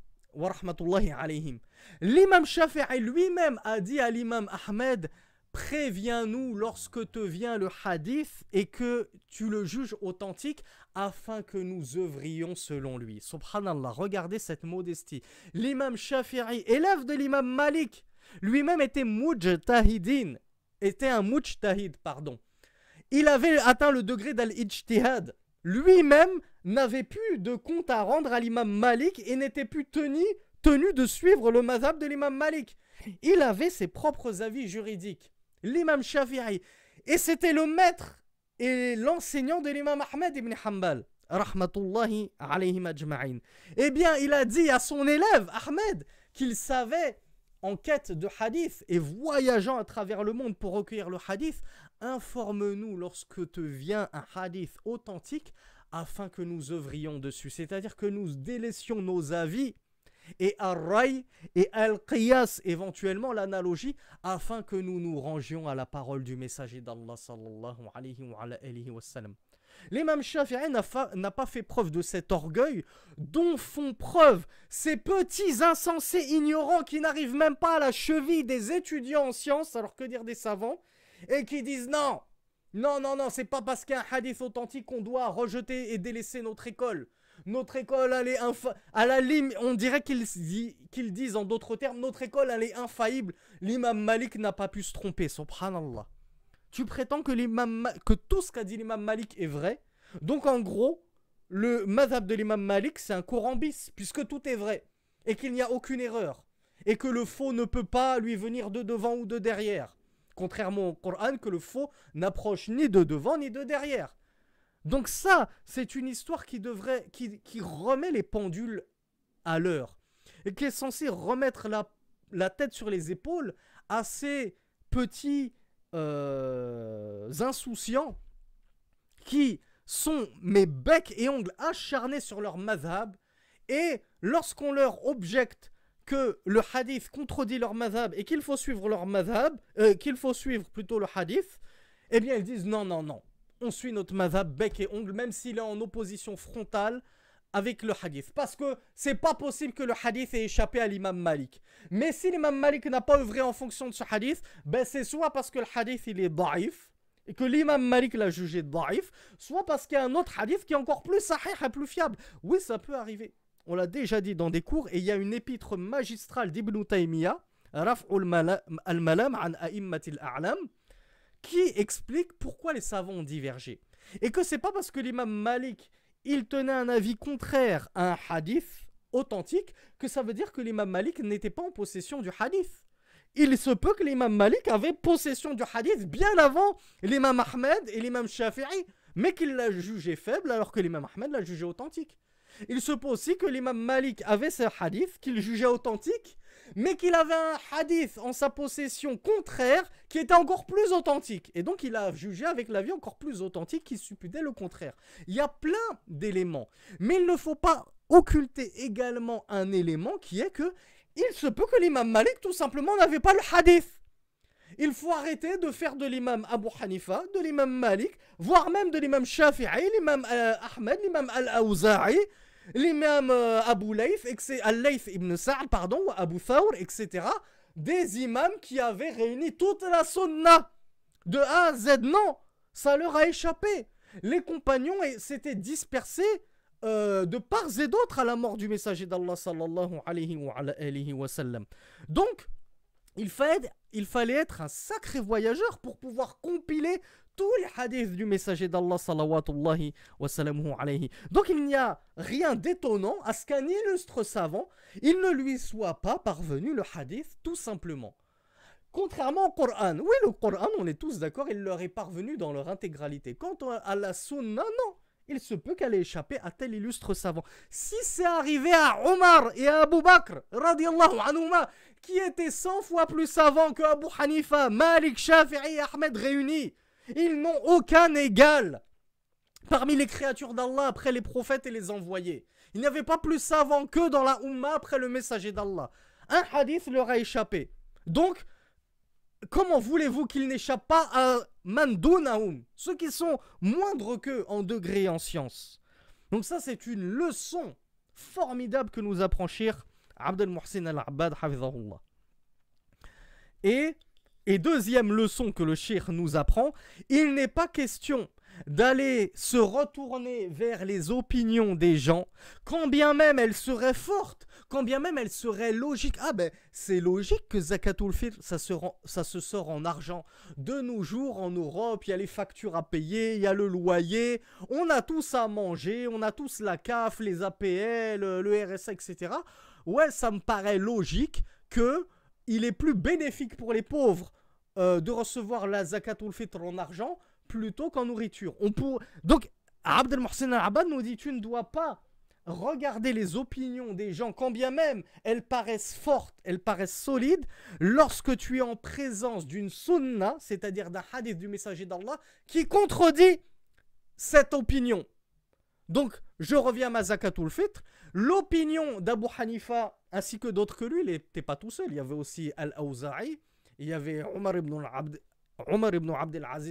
L'imam Shafi'i lui-même a dit à l'imam Ahmed préviens-nous lorsque te vient le hadith et que tu le juges authentique afin que nous œuvrions selon lui. Subhanallah, regardez cette modestie. L'imam Shafi'i, élève de l'imam Malik, lui-même était mujtahidin, était un mujtahid, pardon. Il avait atteint le degré d'al-ijtihad. Lui-même n'avait plus de compte à rendre à l'imam Malik et n'était plus tenu, de suivre le mazhab de l'imam Malik. Il avait ses propres avis juridiques l'imam Shafi'i. Et c'était le maître et l'enseignant de l'imam Ahmed ibn Hanbal. Rahmatullahi alayhi ajma'in. Eh bien, il a dit à son élève Ahmed qu'il savait, en quête de hadith et voyageant à travers le monde pour recueillir le hadith, informe-nous lorsque te vient un hadith authentique afin que nous œuvrions dessus. C'est-à-dire que nous délaissions nos avis et al-ray et al-qiyas, éventuellement l'analogie, afin que nous nous rangions à la parole du messager d'Allah sallallahu alayhi wa, sallam. L'imam Shafi'i n'a pas fait preuve de cet orgueil dont font preuve ces petits insensés ignorants qui n'arrivent même pas à la cheville des étudiants en sciences, alors que dire des savants, et qui disent non, Non, non, non, c'est pas parce qu'il y a un hadith authentique qu'on doit rejeter et délaisser notre école. Notre école, elle est infaillible. À la limite, on dirait qu'ils disent en d'autres termes, notre école, elle est infaillible. L'imam Malik n'a pas pu se tromper, subhanallah. Tu prétends que, que tout ce qu'a dit l'imam Malik est vrai? Donc en gros, le madhab de l'imam Malik, c'est un courant bis, puisque tout est vrai. Et qu'il n'y a aucune erreur. Et que le faux ne peut pas lui venir de devant ou de derrière. Contrairement au Coran, que le faux n'approche ni de devant ni de derrière. Donc ça, c'est une histoire qui devrait, qui, remet les pendules à l'heure et qui est censée remettre la, tête sur les épaules à ces petits euh, insouciants qui sont mes becs et ongles acharnés sur leur madhab et lorsqu'on leur objecte que le hadith contredit leur madhab et qu'il faut suivre leur madhab, euh, qu'il faut suivre plutôt le hadith, eh bien ils disent non, non, non, on suit notre madhab bec et ongle, même s'il est en opposition frontale avec le hadith. Parce que c'est pas possible que le hadith ait échappé à l'imam Malik. Mais si l'imam Malik n'a pas œuvré en fonction de ce hadith, ben c'est soit parce que le hadith il est daif, et que l'imam Malik l'a jugé daif, soit parce qu'il y a un autre hadith qui est encore plus sahih et plus fiable. Oui, ça peut arriver. On l'a déjà dit dans des cours, et il y a une épître magistrale d'Ibn Taymiyyah, Raf'ul al-Malam an a'immatil a'lam, qui explique pourquoi les savants ont divergé. Et que c'est pas parce que l'imam Malik, il tenait un avis contraire à un hadith authentique, que ça veut dire que l'imam Malik n'était pas en possession du hadith. Il se peut que l'imam Malik avait possession du hadith bien avant l'imam Ahmed et l'imam Shafi'i, mais qu'il l'a jugé faible alors que l'imam Ahmed l'a jugé authentique. Il se peut aussi que l'imam Malik avait ce hadith qu'il jugeait authentique, mais qu'il avait un hadith en sa possession contraire qui était encore plus authentique. Et donc il a jugé avec l'avis encore plus authentique qui supputait le contraire. Il y a plein d'éléments. Mais il ne faut pas occulter également un élément qui est que il se peut que l'imam Malik tout simplement n'avait pas le hadith. Il faut arrêter de faire de l'imam Abu Hanifa, de l'imam Malik, voire même de l'imam Shafi'i, l'imam euh, Ahmed, l'imam Al-Awza'i, l'imam euh, Abu Layth, Al-Layth ibn Sa'd, pardon, Abu Thawr, etc. Des imams qui avaient réuni toute la sunna de A à Z. Non, ça leur a échappé. Les compagnons s'étaient dispersés euh, de part et d'autre à la mort du messager d'Allah sallallahu alayhi wa. Donc, il il fallait être un sacré voyageur pour pouvoir compiler tous les hadiths du messager d'Allah sallallahu wa alayhi. Donc il n'y a rien d'étonnant à ce qu'un illustre savant, il ne lui soit pas parvenu le hadith tout simplement. Contrairement au Coran, oui le Coran, on est tous d'accord, il leur est parvenu dans leur intégralité. Quant à la sunna, non. Il se peut qu'elle ait échappé à tel illustre savant. Si c'est arrivé à Omar et à Abu Bakr, radiallahu anhuma, qui étaient 100 fois plus savants que Abu Hanifa, Malik, Shafi'i et Ahmed réunis, ils n'ont aucun égal parmi les créatures d'Allah après les prophètes et les envoyés. Il n'y avait pas plus savants que dans la Ummah après le messager d'Allah. Un hadith leur a échappé. Donc, comment voulez-vous qu'ils n'échappent pas à Mandunaum, ceux qui sont moindres qu'eux en degré et en science? Donc ça, c'est une leçon formidable que nous apprend Abdel Muhsin al-Abbad, Et et deuxième leçon que le shir nous apprend, il n'est pas question d'aller se retourner vers les opinions des gens, quand bien même elles seraient fortes, quand bien même elles seraient logiques. Ah ben, c'est logique que Zakatul Fitr, ça se, ça se sort en argent. De nos jours, en Europe, il y a les factures à payer, il y a le loyer, on a tous à manger, on a tous la CAF, les APL, le RSA, etc. Ouais, ça me paraît logique que il est plus bénéfique pour les pauvres euh, de recevoir la zakatul fitr en argent plutôt qu'en nourriture. Donc, Abdel Mohsen al-Abad nous dit tu ne dois pas regarder les opinions des gens, quand bien même elles paraissent fortes, elles paraissent solides, lorsque tu es en présence d'une sunna, c'est-à-dire d'un hadith du messager d'Allah, qui contredit cette opinion. Donc, je reviens à ma zakatul fitr. L'opinion d'Abu Hanifa, ainsi que d'autres que lui, il n'était pas tout seul. Il y avait aussi Al-Awza'i, il y avait Omar ibn, Abd, Omar ibn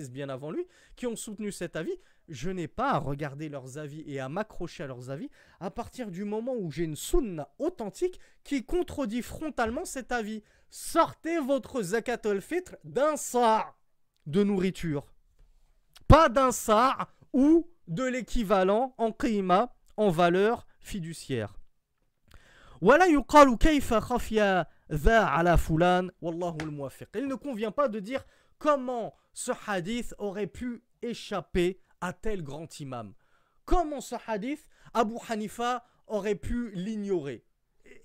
bien avant lui, qui ont soutenu cet avis. Je n'ai pas à regarder leurs avis et à m'accrocher à leurs avis à partir du moment où j'ai une sunna authentique qui contredit frontalement cet avis. Sortez votre zakat d'un sa de nourriture. pas d'un sa' ou de l'équivalent en qima, en valeur fiduciaire. Il ne convient pas de dire comment ce hadith aurait pu échapper à tel grand imam. Comment ce hadith, Abu Hanifa aurait pu l'ignorer?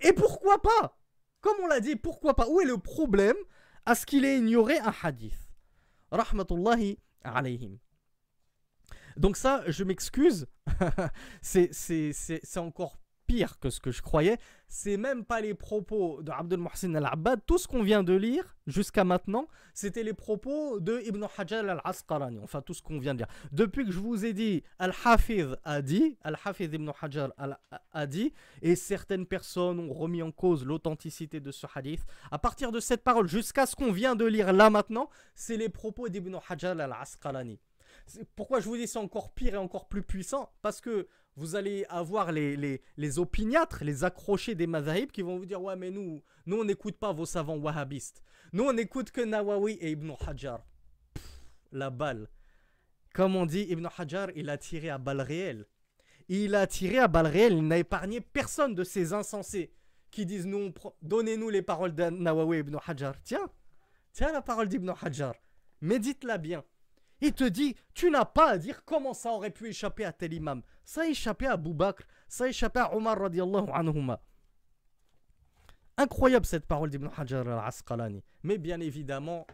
Et pourquoi pas? Comme on l'a dit, pourquoi pas? Où est le problème à ce qu'il ait ignoré un hadith? Rahmatullahi alayhim. Donc ça, je m'excuse, c'est encore pire que ce que je croyais. C'est même pas les propos de Abdul Muhsin al-Abbad. Tout ce qu'on vient de lire jusqu'à maintenant, c'était les propos de Ibn al-Asqalani. Enfin, tout ce qu'on vient de dire. Depuis que je vous ai dit, Al-Hafiz a dit, Al-Hafiz Ibn Hajar a dit, et certaines personnes ont remis en cause l'authenticité de ce hadith. À partir de cette parole, jusqu'à ce qu'on vient de lire là maintenant, c'est les propos d'Ibn Hajar al-Asqalani. Pourquoi je vous dis c'est encore pire et encore plus puissant Parce que vous allez avoir les, les, les opiniâtres, les accrochés des mazahib qui vont vous dire Ouais, mais nous, nous on n'écoute pas vos savants wahhabistes. Nous, on n'écoute que Nawawi et Ibn Hajar. la balle. Comme on dit, Ibn Hajar, il a tiré à balle réelle. Il a tiré à balle réelle. Il n'a épargné personne de ces insensés qui disent nous, Donnez-nous les paroles de Nawawi et Ibn Hajar. Tiens, tiens la parole d'Ibn Hajar. Médite-la bien. Il te dit, tu n'as pas à dire comment ça aurait pu échapper à tel imam. Ça a échappé à Abu Bakr, ça a échappé à Omar radiallahu anhuma. Incroyable cette parole d'Ibn Hajar al-Asqalani. Mais bien évidemment,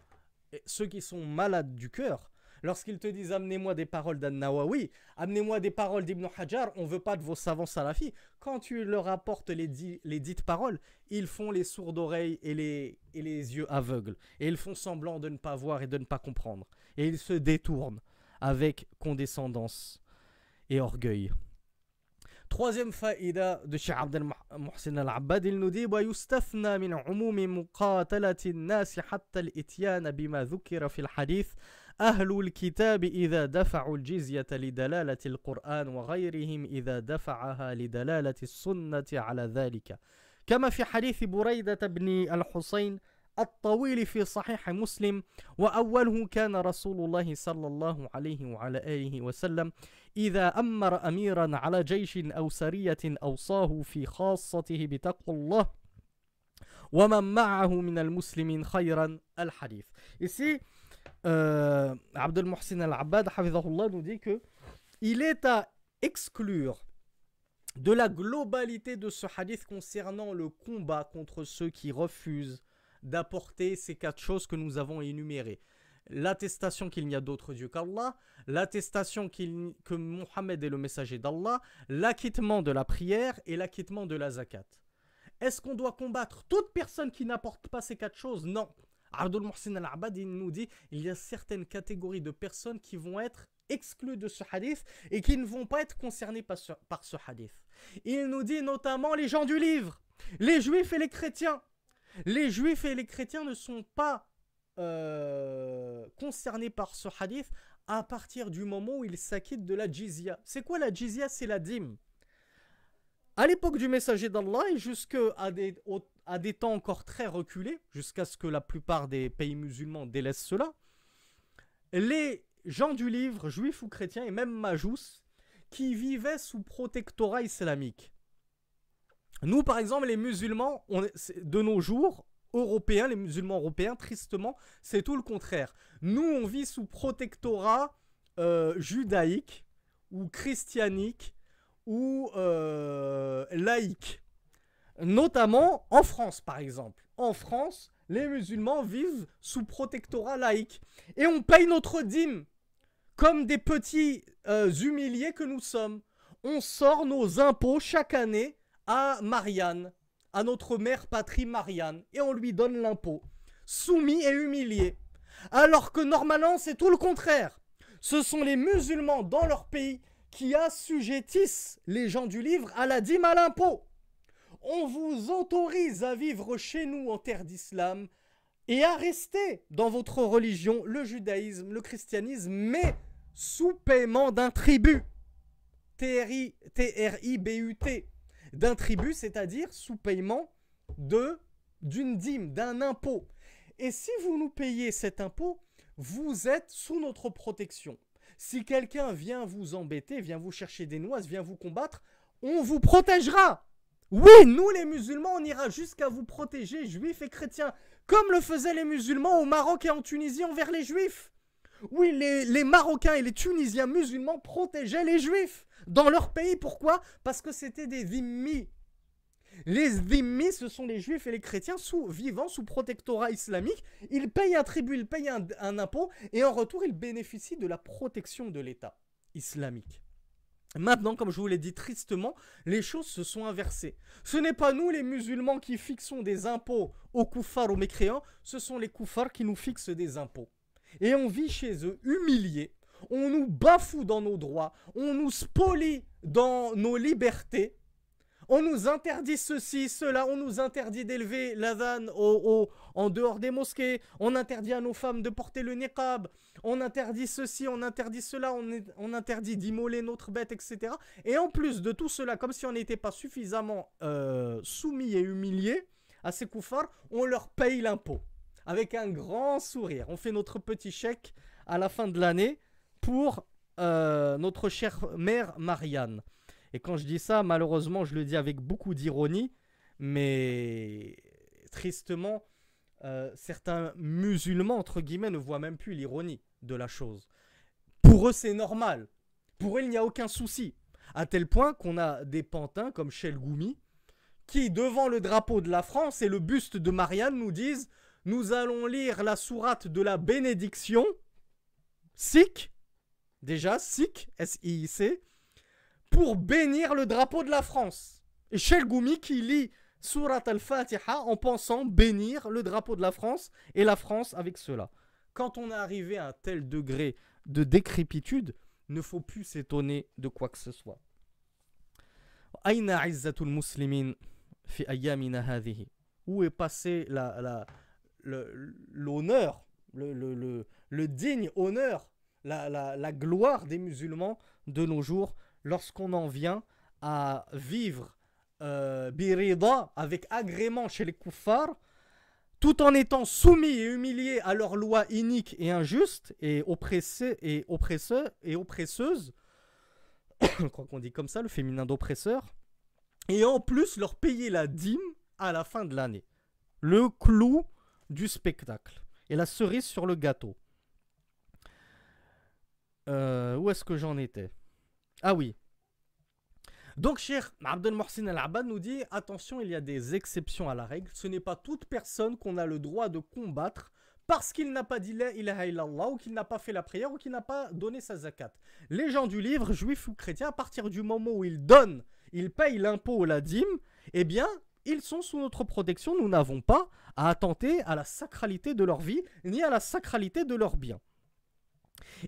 ceux qui sont malades du cœur, lorsqu'ils te disent amenez-moi des paroles d'An-Nawawi, amenez-moi des paroles d'Ibn Hajar, on veut pas de vos savants salafis. Quand tu leur apportes les, les dites paroles, ils font les sourds d'oreilles et les, et les yeux aveugles. Et ils font semblant de ne pas voir et de ne pas comprendre et il se détourne avec condescendance et orgueil. Troisième faïda de Cheikh Abdel Mohsin al-Abbad, il nous dit ويستثنى من عموم مقاتلة الناس حتى الإتيان بما ذكر في الحديث أهل الكتاب إذا دفعوا الجزية لدلالة القرآن وغيرهم إذا دفعها لدلالة السنة على ذلك كما في حديث بريدة بن الحسين الطويل في صحيح مسلم وأوله كان رسول الله صلى الله عليه وعلى آله وسلم إذا أمر أميرا على جيش أو سرية أوصاه في خاصته بتقوى الله ومن معه من المسلمين خيرا. الحديث. Ici, euh, Abdel Mohsin al-Abbad, nous dit que il est à exclure de la globalité de ce hadith concernant le combat contre ceux qui refusent d'apporter ces quatre choses que nous avons énumérées. L'attestation qu'il n'y a d'autre Dieu qu'Allah, l'attestation que Mohammed est le messager d'Allah, l'acquittement de la prière et l'acquittement de la zakat. Est-ce qu'on doit combattre toute personne qui n'apporte pas ces quatre choses? Non. Abdul Muhsin al-Abad, nous dit il y a certaines catégories de personnes qui vont être exclues de ce hadith et qui ne vont pas être concernées par ce, par ce hadith. Il nous dit notamment les gens du livre, les juifs et les chrétiens. Les juifs et les chrétiens ne sont pas euh, concernés par ce hadith à partir du moment où ils s'acquittent de la jizya. C'est quoi la jizya? C'est la dîme. À l'époque du messager d'Allah et jusqu'à des, à des temps encore très reculés, jusqu'à ce que la plupart des pays musulmans délaissent cela, les gens du livre, juifs ou chrétiens, et même majous, qui vivaient sous protectorat islamique, nous, par exemple, les musulmans, de nos jours, européens, les musulmans européens, tristement, c'est tout le contraire. Nous, on vit sous protectorat euh, judaïque ou christianique ou euh, laïque. Notamment en France, par exemple. En France, les musulmans vivent sous protectorat laïque. Et on paye notre dîme comme des petits euh, humiliés que nous sommes. On sort nos impôts chaque année à Marianne, à notre mère patrie Marianne, et on lui donne l'impôt, soumis et humilié. Alors que normalement c'est tout le contraire. Ce sont les musulmans dans leur pays qui assujettissent les gens du livre à la dîme à l'impôt. On vous autorise à vivre chez nous en terre d'islam et à rester dans votre religion, le judaïsme, le christianisme, mais sous paiement d'un tribut. T-R-I-B-U-T d'un tribut, c'est-à-dire sous paiement de d'une dîme, d'un impôt. Et si vous nous payez cet impôt, vous êtes sous notre protection. si quelqu'un vient vous embêter, vient vous chercher des noises, vient vous combattre, on vous protégera. Oui, nous les musulmans, on ira jusqu'à vous protéger, juifs et chrétiens, comme le faisaient les musulmans au Maroc et en Tunisie envers les juifs. Oui, les, Marocains et les Tunisiens musulmans protégeaient les juifs dans leur pays. Pourquoi? Parce que c'était des dhimmis. Les dhimmis, ce sont les juifs et les chrétiens sous, vivant sous protectorat islamique. Ils payent un tribut, ils payent un impôt, et en retour, ils bénéficient de la protection de l'État islamique. Maintenant, comme je vous l'ai dit tristement, les choses se sont inversées. Ce n'est pas nous les musulmans qui fixons des impôts aux koufars, aux mécréants, ce sont les koufars qui nous fixent des impôts. Et on vit chez eux humiliés, on nous bafoue dans nos droits, on nous spolie dans nos libertés, on nous interdit ceci, cela, on nous interdit d'élever l'adhan au, en dehors des mosquées, on interdit à nos femmes de porter le niqab, on interdit ceci, on interdit cela, on, interdit d'immoler notre bête, etc. Et en plus de tout cela, comme si on n'était pas suffisamment euh, soumis et humiliés à ces koufars, on leur paye l'impôt. Avec un grand sourire. On fait notre petit chèque à la fin de l'année pour euh, notre chère mère Marianne. Et quand je dis ça, malheureusement, je le dis avec beaucoup d'ironie, mais tristement, euh, certains musulmans, entre guillemets, ne voient même plus l'ironie de la chose. Pour eux, c'est normal. Pour eux, il n'y a aucun souci. À tel point qu'on a des pantins comme Goumi qui, devant le drapeau de la France et le buste de Marianne, nous disent Nous allons lire la sourate de la bénédiction, Sikh, déjà, S-I-C, pour bénir le drapeau de la France. Et Goumi qui lit Surat al-Fatiha en pensant bénir le drapeau de la France et la France avec cela. Quand on est arrivé à un tel degré de décrépitude, ne faut plus s'étonner de quoi que ce soit. Où est passé l'honneur, le, digne honneur, la, gloire des musulmans de nos jours lorsqu'on en vient à vivre euh, birida avec agrément chez les kuffars tout en étant soumis et humiliés à leurs lois iniques et injustes et oppressés et oppresseurs et oppresseuses, je crois qu'on dit comme ça, le féminin d'oppresseur, et en plus leur payer la dîme à la fin de l'année. Le clou du spectacle et la cerise sur le gâteau. Euh, où est-ce que j'en étais? Ah oui, donc, cher Abdel Mohsin Al-Abad nous dit attention, il y a des exceptions à la règle. Ce n'est pas toute personne qu'on a le droit de combattre parce qu'il n'a pas dit la ilaha illallah ou qu'il n'a pas fait la prière ou qu'il n'a pas donné sa zakat. Les gens du livre, juifs ou chrétiens, à partir du moment où ils donnent, ils payent l'impôt ou la dîme, eh bien, ils sont sous notre protection. Nous n'avons pas à attenter à la sacralité de leur vie ni à la sacralité de leurs biens.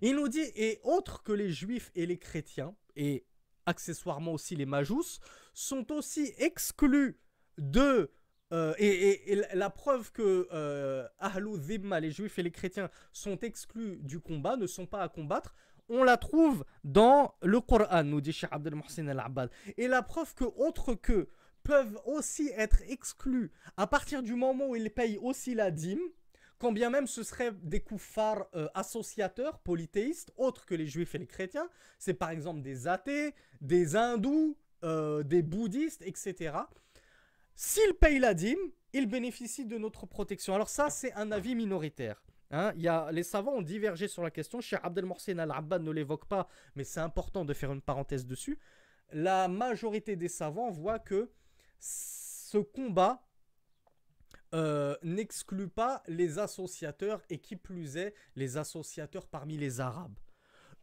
Il nous dit, et autres que les juifs et les chrétiens, et accessoirement aussi les majous, sont aussi exclus de... Euh, et, la preuve que euh, Ahlou Zimma, les juifs et les chrétiens, sont exclus du combat, ne sont pas à combattre, on la trouve dans le Coran, nous dit Cheikh Abdel Mohsin Al-Abbad. Et la preuve que, autre que, peuvent aussi être exclus à partir du moment où ils payent aussi la dîme, quand bien même ce seraient des koufars euh, associateurs, polythéistes, autres que les juifs et les chrétiens, c'est par exemple des athées, des hindous, euh, des bouddhistes, etc. S'ils payent la dîme, ils bénéficient de notre protection. Alors ça, c'est un avis minoritaire. Hein. y a, les savants ont divergé sur la question. Cheikh Abdel Morsin Al-Abbad ne l'évoque pas, mais c'est important de faire une parenthèse dessus. La majorité des savants voient que ce combat euh, n'exclut pas les associateurs et qui plus est les associateurs parmi les Arabes.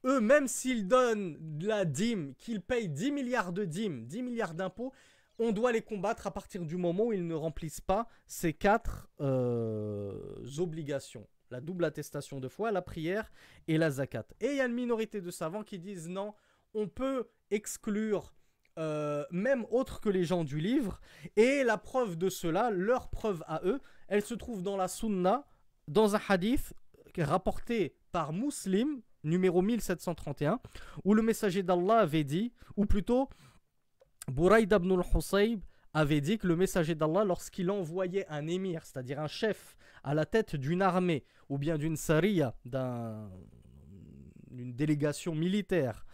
Eux, même s'ils donnent de la dîme, qu'ils payent 10 milliards de dîmes, 10 milliards d'impôts, on doit les combattre à partir du moment où ils ne remplissent pas ces quatre euh, obligations. La double attestation de foi, la prière et la zakat. Et il y a une minorité de savants qui disent non, on peut exclure euh, même autres que les gens du livre. Et la preuve de cela, leur preuve à eux, elle se trouve dans la Sunna, dans un hadith rapporté par Muslim, numéro 1731, où le messager d'Allah avait dit, ou plutôt, Buraïd ibn al-Husayb avait dit que le messager d'Allah, lorsqu'il envoyait un émir, c'est-à-dire un chef, à la tête d'une armée, ou bien d'une sariya, une délégation militaire,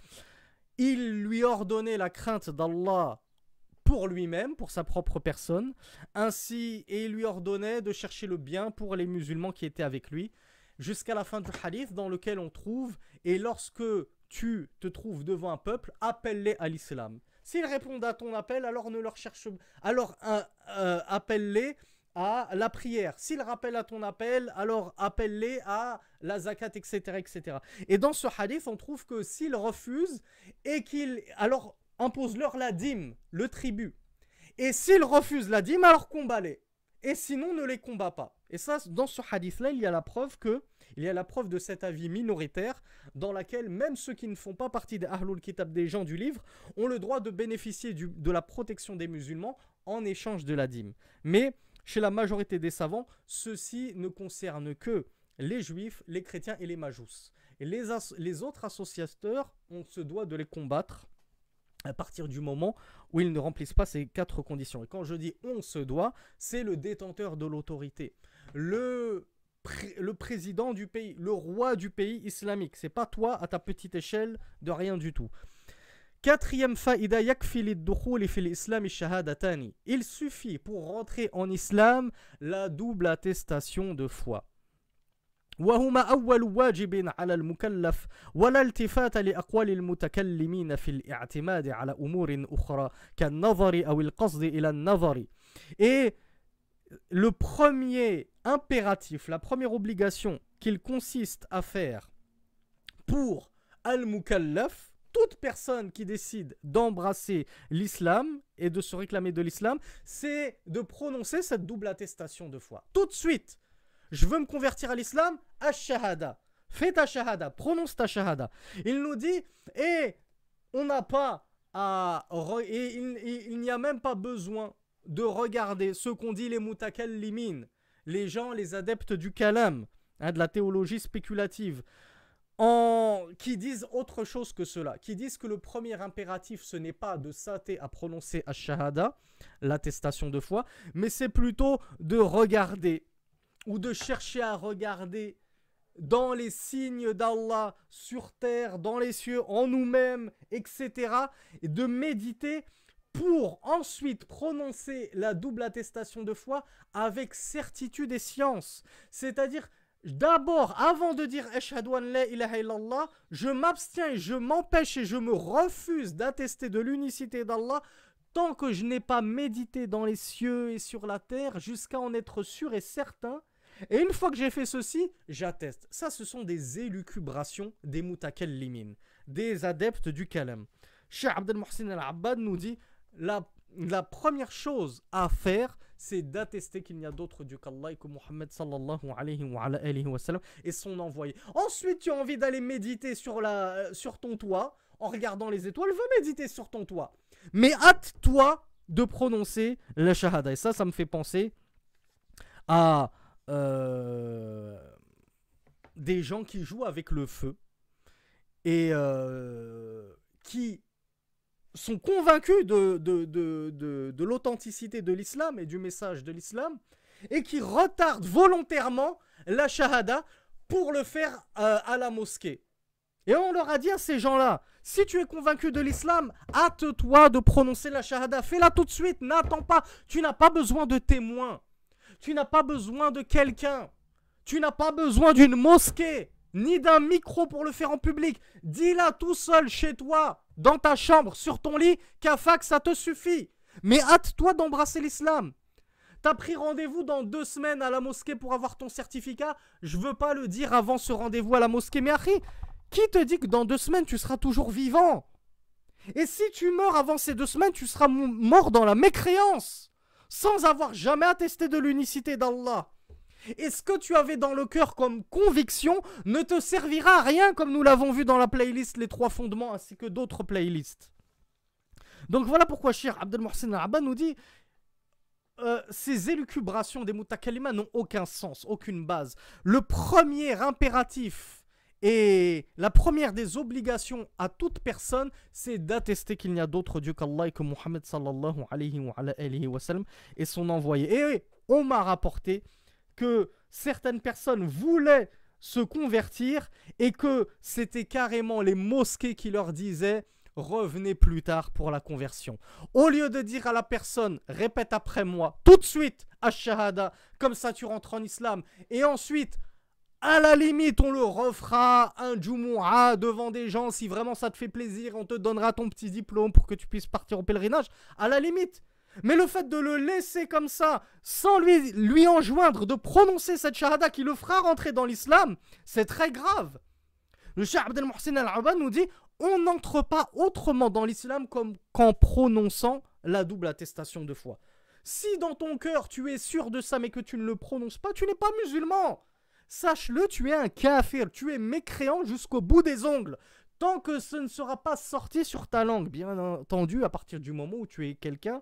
il lui ordonnait la crainte d'Allah pour lui-même, pour sa propre personne, ainsi, il lui ordonnait de chercher le bien pour les musulmans qui étaient avec lui, jusqu'à la fin du hadith dans lequel on trouve, et lorsque tu te trouves devant un peuple, appelle-les à l'islam. S'ils répondent à ton appel, alors ne leur cherche, alors euh, appelle-les à la prière. S'ils rappellent à ton appel, alors appelle-les à la zakat, etc., etc. Et dans ce hadith, on trouve que s'ils refusent et qu'ils, alors impose-leur la dîme, le tribut. Et s'ils refusent la dîme, alors combat-les. Et sinon, ne les combat pas. Et ça, dans ce hadith-là, il y a la preuve que, il y a la preuve de cet avis minoritaire, dans laquelle même ceux qui ne font pas partie des Ahlul Kitab, des gens du livre, ont le droit de bénéficier de la protection des musulmans en échange de la dîme. Mais chez la majorité des savants, ceci ne concerne que les juifs, les chrétiens et les majous. Et les, les autres associateurs, on se doit de les combattre à partir du moment où ils ne remplissent pas ces quatre conditions. Et quand je dis on se doit, c'est le détenteur de l'autorité, le, le président du pays, le roi du pays islamique. C'est pas toi à ta petite échelle de rien du tout. Quatrième faïda fil islam shahadatani. Il suffit pour rentrer en islam la double attestation de foi. وهما أول واجب على المكلف ولا التفات لأقوال المتكلمين في الاعتماد على أمور أخرى كالنظر أو القصد إلى النظر Et le premier impératif, la première obligation qu'il consiste à faire pour al-mukallaf, toute personne qui décide d'embrasser l'islam et de se réclamer de l'islam, c'est de prononcer cette double attestation de foi. Tout de suite, je veux me convertir à l'islam, ash-shahada. Fais ta shahada, prononce ta shahada. Il nous dit, et on n'a pas à. Et il, n'y a même pas besoin de regarder ce qu'ont dit les mutakallimin, les gens, les adeptes du kalam, hein, de la théologie spéculative, qui disent autre chose que cela, qui disent que le premier impératif, ce n'est pas de s'atter à prononcer ash-shahada, l'attestation de foi, mais c'est plutôt de regarder ou de chercher à regarder dans les signes d'Allah sur terre, dans les cieux, en nous-mêmes, etc. Et de méditer pour ensuite prononcer la double attestation de foi avec certitude et science. C'est-à-dire, d'abord, avant de dire je m'abstiens je m'empêche et je me refuse d'attester de l'unicité d'Allah tant que je n'ai pas médité dans les cieux et sur la terre jusqu'à en être sûr et certain et une fois que j'ai fait ceci, j'atteste. Ça, ce sont des élucubrations des mutakallimin, des adeptes du kalam. Cheikh Abdel Mohsin al-Abbad nous dit la première chose à faire, c'est d'attester qu'il n'y a d'autre Dieu qu'Allah et que Muhammad sallallahu alayhi wa, alayhi wa sallam est son envoyé. Ensuite, tu as envie d'aller méditer sur, sur ton toit en regardant les étoiles, veux méditer sur ton toit. Mais hâte-toi de prononcer la shahada. Et ça, ça me fait penser à euh, des gens qui jouent avec le feu et euh, qui sont convaincus de, l'authenticité de l'islam et du message de l'islam et qui retardent volontairement la shahada pour le faire euh, à la mosquée. Et on leur a dit à ces gens-là, si tu es convaincu de l'islam, hâte-toi de prononcer la shahada, fais-la tout de suite, n'attends pas, tu n'as pas besoin de témoins. Tu n'as pas besoin de quelqu'un. Tu n'as pas besoin d'une mosquée, ni d'un micro pour le faire en public. Dis-la tout seul chez toi, dans ta chambre, sur ton lit, qu'à ça te suffit. Mais hâte-toi d'embrasser l'islam. T'as pris rendez-vous dans deux semaines à la mosquée pour avoir ton certificat. Je veux pas le dire avant ce rendez-vous à la mosquée, mais qui te dit que dans deux semaines tu seras toujours vivant? Et si tu meurs avant ces deux semaines, tu seras mort dans la mécréance sans avoir jamais attesté de l'unicité d'Allah. Et ce que tu avais dans le cœur comme conviction ne te servira à rien comme nous l'avons vu dans la playlist Les Trois Fondements ainsi que d'autres playlists. Donc voilà pourquoi Shir Abdel Mohsen nous dit euh, ces élucubrations des mutakalima n'ont aucun sens, aucune base. Le premier impératif et la première des obligations à toute personne, c'est d'attester qu'il n'y a d'autre Dieu qu'Allah et que Muhammad sallallahu alayhi wa, alayhi wa sallam est son envoyé. Et on m'a rapporté que certaines personnes voulaient se convertir et que c'était carrément les mosquées qui leur disaient revenez plus tard pour la conversion. Au lieu de dire à la personne, répète après moi, tout de suite, Ash-Shahada, comme ça tu rentres en islam, et ensuite, à la limite, on le refera un Jumu'ah devant des gens, si vraiment ça te fait plaisir, on te donnera ton petit diplôme pour que tu puisses partir au pèlerinage, à la limite. Mais le fait de le laisser comme ça, sans lui, lui enjoindre de prononcer cette shahada qui le fera rentrer dans l'islam, c'est très grave. Le Cheikh Abdel Mohsin al-Abad nous dit on n'entre pas autrement dans l'islam qu'en prononçant la double attestation de foi. Si dans ton cœur tu es sûr de ça mais que tu ne le prononces pas, tu n'es pas musulman. Sache-le, tu es un kafir, tu es mécréant jusqu'au bout des ongles. Tant que ce ne sera pas sorti sur ta langue, bien entendu, à partir du moment où tu es quelqu'un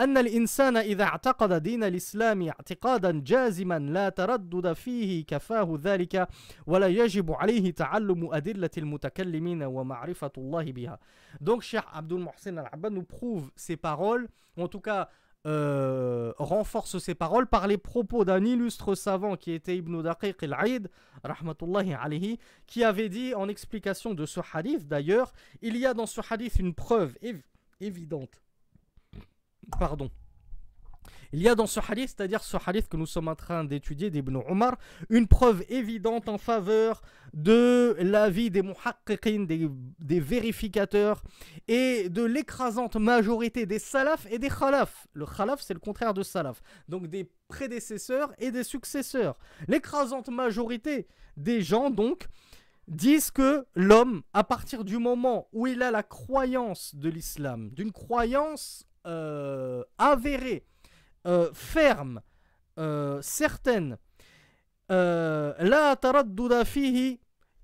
أن الإنسان إذا اعتقد دين الإسلام اعتقادا جازما لا تردد فيه كفاه ذلك ولا يجب عليه تعلم أدلة المتكلمين ومعرفة الله بها. Donc Cheikh Abdul Mohsen Al-Abbad nous prouve ces paroles, ou en tout cas Euh, renforce ses paroles par les propos d'un illustre savant qui était Ibn Daqiq al-Aid, alayhi, qui avait dit en explication de ce hadith, d'ailleurs, il y a dans ce hadith une preuve évidente. Pardon il y a dans ce hadith, c'est-à-dire ce hadith que nous sommes en train d'étudier d'Ibn Omar, une preuve évidente en faveur de l'avis des muhaqqiqin, des, vérificateurs, et de l'écrasante majorité des salaf et des khalaf. Le khalaf, c'est le contraire de salaf. Donc des prédécesseurs et des successeurs. L'écrasante majorité des gens, donc, disent que l'homme, à partir du moment où il a la croyance de l'islam, d'une croyance euh, avérée, euh, ferme, euh, certaine, euh, la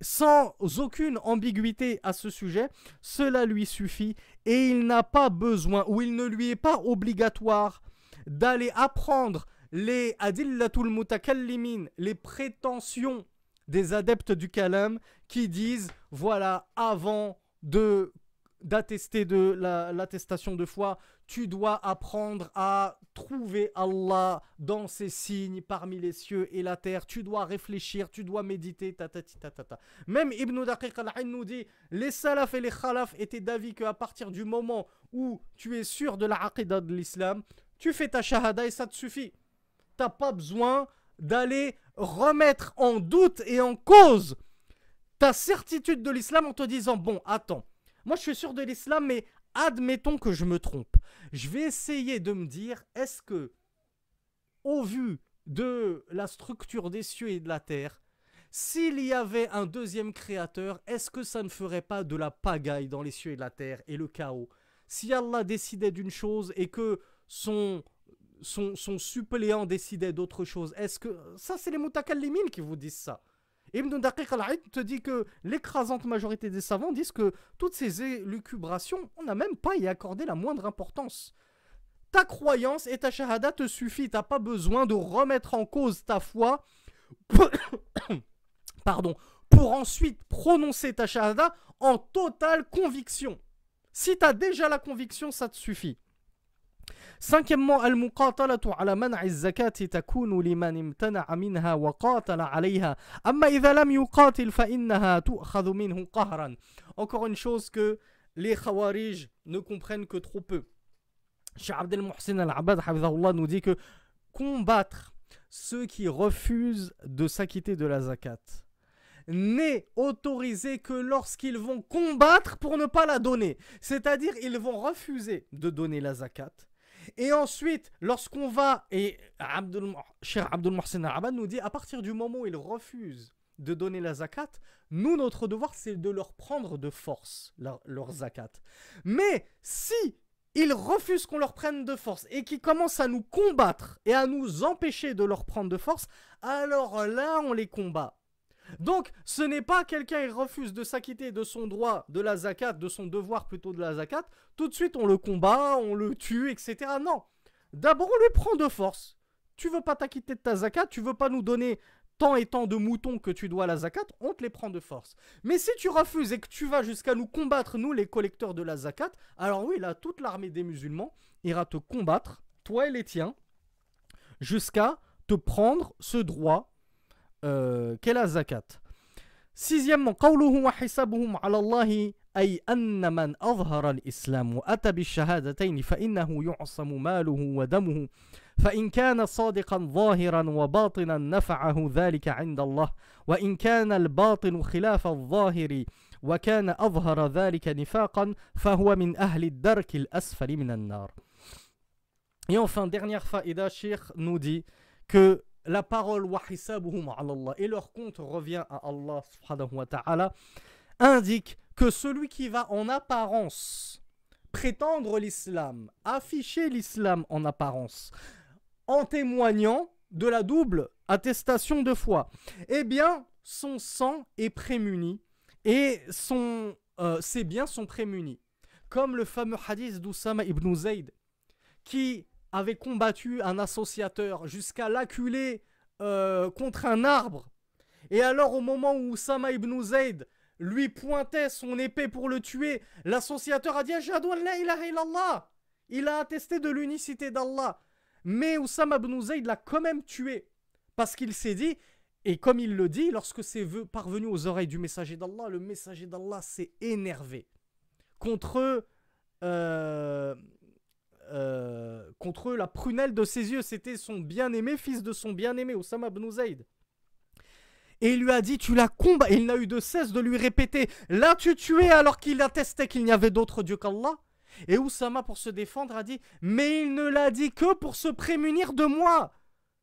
sans aucune ambiguïté à ce sujet, cela lui suffit et il n'a pas besoin ou il ne lui est pas obligatoire d'aller apprendre les adillatul mutakallimin, les prétentions des adeptes du kalam qui disent voilà avant de d'attester de l'attestation de foi, tu dois apprendre à trouver Allah dans ses signes parmi les cieux et la terre. Tu dois réfléchir, tu dois méditer. Ta, ta, ta, Même Ibn Daqiq al nous dit les salaf et les khalaf étaient d'avis qu'à partir du moment où tu es sûr de la de l'islam, tu fais ta shahada et ça te suffit. T'as pas besoin d'aller remettre en doute et en cause ta certitude de l'islam en te disant bon, attends, moi je suis sûr de l'islam, mais admettons que je me trompe. Je vais essayer de me dire, est-ce que, au vu de la structure des cieux et de la terre, s'il y avait un deuxième créateur, est-ce que ça ne ferait pas de la pagaille dans les cieux et la terre et le chaos? Si Allah décidait d'une chose et que son, son, son suppléant décidait d'autre chose, est-ce que... Ça, c'est les mutakallimin qui vous disent ça. Ibn Daqiq al-Aid te dit que l'écrasante majorité des savants disent que toutes ces élucubrations, on n'a même pas y accordé la moindre importance. Ta croyance et ta shahada te suffit, t'as pas besoin de remettre en cause ta foi, pardon, pour ensuite prononcer ta shahada en totale conviction. Si tu as déjà la conviction, ça te suffit. Cinquièmement, al-muqatalatu ala man'i zakati takunu liman imtana'a minha wa qatala 'alayha. Amma idha lam yuqatil fa innaha tu'khadhu minhu qahran. Encore une chose que les khawarij ne comprennent que trop peu. Cheikh Abdel Mohsin al-Abad nous dit que combattre ceux qui refusent de s'acquitter de la zakat n'est autorisé que lorsqu'ils vont combattre pour ne pas la donner. C'est-à-dire, ils vont refuser de donner la zakat et ensuite, lorsqu'on va, et cher Abdul Mohsen Abad nous dit, à partir du moment où ils refusent de donner la zakat, nous, notre devoir, c'est de leur prendre de force leur, zakat. Mais si ils refusent qu'on leur prenne de force et qu'ils commencent à nous combattre et à nous empêcher de leur prendre de force, alors là, on les combat. Donc, ce n'est pas quelqu'un qui refuse de s'acquitter de son droit de la zakat, de son devoir plutôt de la zakat, tout de suite on le combat, on le tue, etc. Non. D'abord on lui prend de force. Tu veux pas t'acquitter de ta zakat, tu veux pas nous donner tant et tant de moutons que tu dois la zakat, on te les prend de force. Mais si tu refuses et que tu vas jusqu'à nous combattre, nous les collecteurs de la zakat, alors oui, là, toute l'armée des musulmans ira te combattre, toi et les tiens, jusqu'à te prendre ce droit qu'est la zakat. Sixièmement, قوله وحسابهم على الله أي أن من أظهر الإسلام وأتى بالشهادتين فإنه يعصم ماله ودمه فإن كان صادقا ظاهرا وباطنا نفعه ذلك عند الله وإن كان الباطن خلاف الظاهر وكان أظهر ذلك نفاقا فهو من أهل الدرك الأسفل من النار Et enfin, dernière faïda, Sheikh nous dit que la parole et leur compte revient à Allah subhanahu indique que celui qui va en apparence prétendre l'islam, afficher l'islam en apparence, en témoignant de la double attestation de foi, eh bien, son sang est prémuni et euh, ses biens sont prémunis. Comme le fameux hadith d'Oussama ibn Zayd, qui avait combattu un associateur jusqu'à l'acculer euh, contre un arbre. Et alors, au moment où Oussama ibn Zayd lui pointait son épée pour le tuer, l'associateur a dit la ilaha illallah. Il a attesté de l'unicité d'Allah. Mais Oussama ibn Zayd l'a quand même tué. Parce qu'il s'est dit, et comme il le dit, lorsque c'est parvenu aux oreilles du messager d'Allah, le messager d'Allah s'est énervé contre, euh, euh, contre la prunelle de ses yeux. C'était son bien-aimé, fils de son bien-aimé, Oussama ibn Zayd. Et il lui a dit, tu l'as combattu. Et il n'a eu de cesse de lui répéter, l'as-tu tué alors qu'il attestait qu'il n'y avait d'autre Dieu qu'Allah? Et Oussama, pour se défendre, a dit, mais il ne l'a dit que pour se prémunir de moi.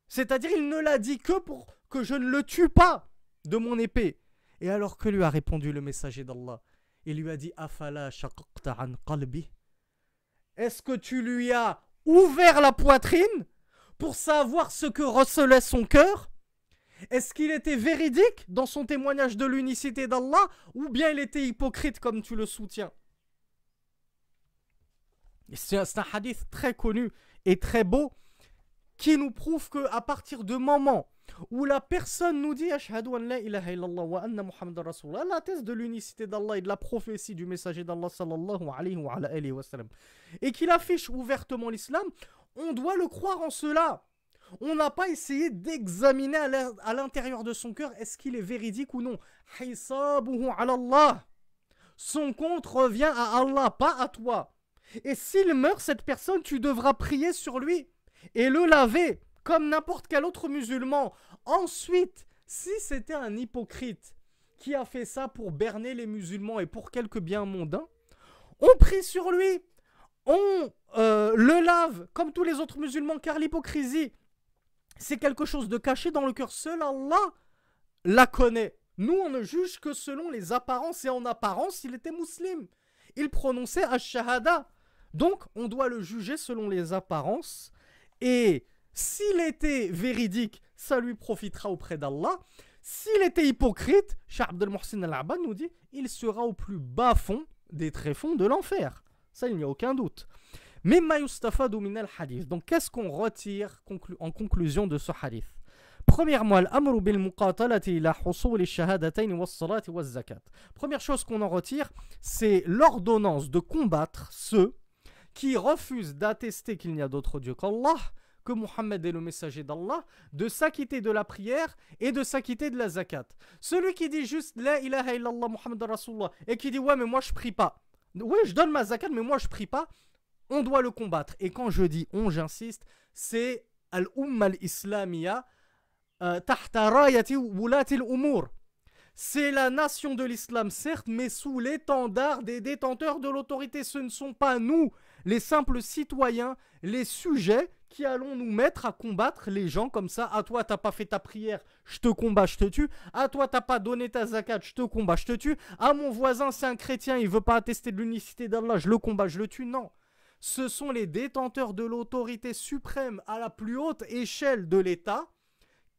C'est-à-dire, il ne l'a dit que pour que je ne le tue pas de mon épée. Et alors que lui a répondu le messager d'Allah? Il lui a dit Afala an qalbi? Est-ce que tu lui as ouvert la poitrine pour savoir ce que recelait son cœur? Est-ce qu'il était véridique dans son témoignage de l'unicité d'Allah ou bien il était hypocrite comme tu le soutiens? C'est un hadith très connu et très beau qui nous prouve que à partir de moment où la personne nous dit Ashhadu an la illallah wa anna Muhammad thèse de l'unicité d'Allah et de la prophétie du messager d'Allah sallallahu alayhi wa, alayhi et qu'il affiche ouvertement l'islam, on doit le croire en cela. On n'a pas essayé d'examiner à l'intérieur de son cœur est-ce qu'il est véridique ou non. Son compte revient à Allah, pas à toi. Et s'il meurt, cette personne, tu devras prier sur lui et le laver comme n'importe quel autre musulman. Ensuite, si c'était un hypocrite qui a fait ça pour berner les musulmans et pour quelques biens mondains, on prie sur lui, on euh, le lave comme tous les autres musulmans, car l'hypocrisie, c'est quelque chose de caché dans le cœur. Seul Allah la connaît. Nous, on ne juge que selon les apparences, et en apparence, il était musulman. Il prononçait Ash-Shahada. Donc, on doit le juger selon les apparences. Et s'il était véridique, ça lui profitera auprès d'Allah. S'il était hypocrite, Cheikh Abdel Mohsin al-Abad nous dit, il sera au plus bas fond des tréfonds de l'enfer. Ça, il n'y a aucun doute. Mais min al-hadith. Donc, qu'est-ce qu'on retire en conclusion de ce hadith? Première chose qu'on en retire, c'est l'ordonnance de combattre ceux qui refusent d'attester qu'il n'y a d'autre Dieu qu'Allah que Mohammed est le messager d'Allah, de s'acquitter de la prière et de s'acquitter de la zakat. Celui qui dit juste La ilaha illallah Muhammad Rasulullah et qui dit Ouais, mais moi je prie pas. Oui, je donne ma zakat, mais moi je prie pas. On doit le combattre. Et quand je dis on, j'insiste, c'est Al-Umma al-Islamiyya euh, tahta rayati wulati al-umur. C'est la nation de l'islam, certes, mais sous l'étendard des détenteurs de l'autorité. Ce ne sont pas nous, les simples citoyens, les sujets qui allons nous mettre à combattre les gens comme ça? À toi, t'as pas fait ta prière, je te combats, je te tue. À toi, t'as pas donné ta zakat, je te combats, je te tue. À mon voisin, c'est un chrétien, il veut pas attester de l'unicité d'Allah, je le combats, je le tue. Non. Ce sont les détenteurs de l'autorité suprême à la plus haute échelle de l'État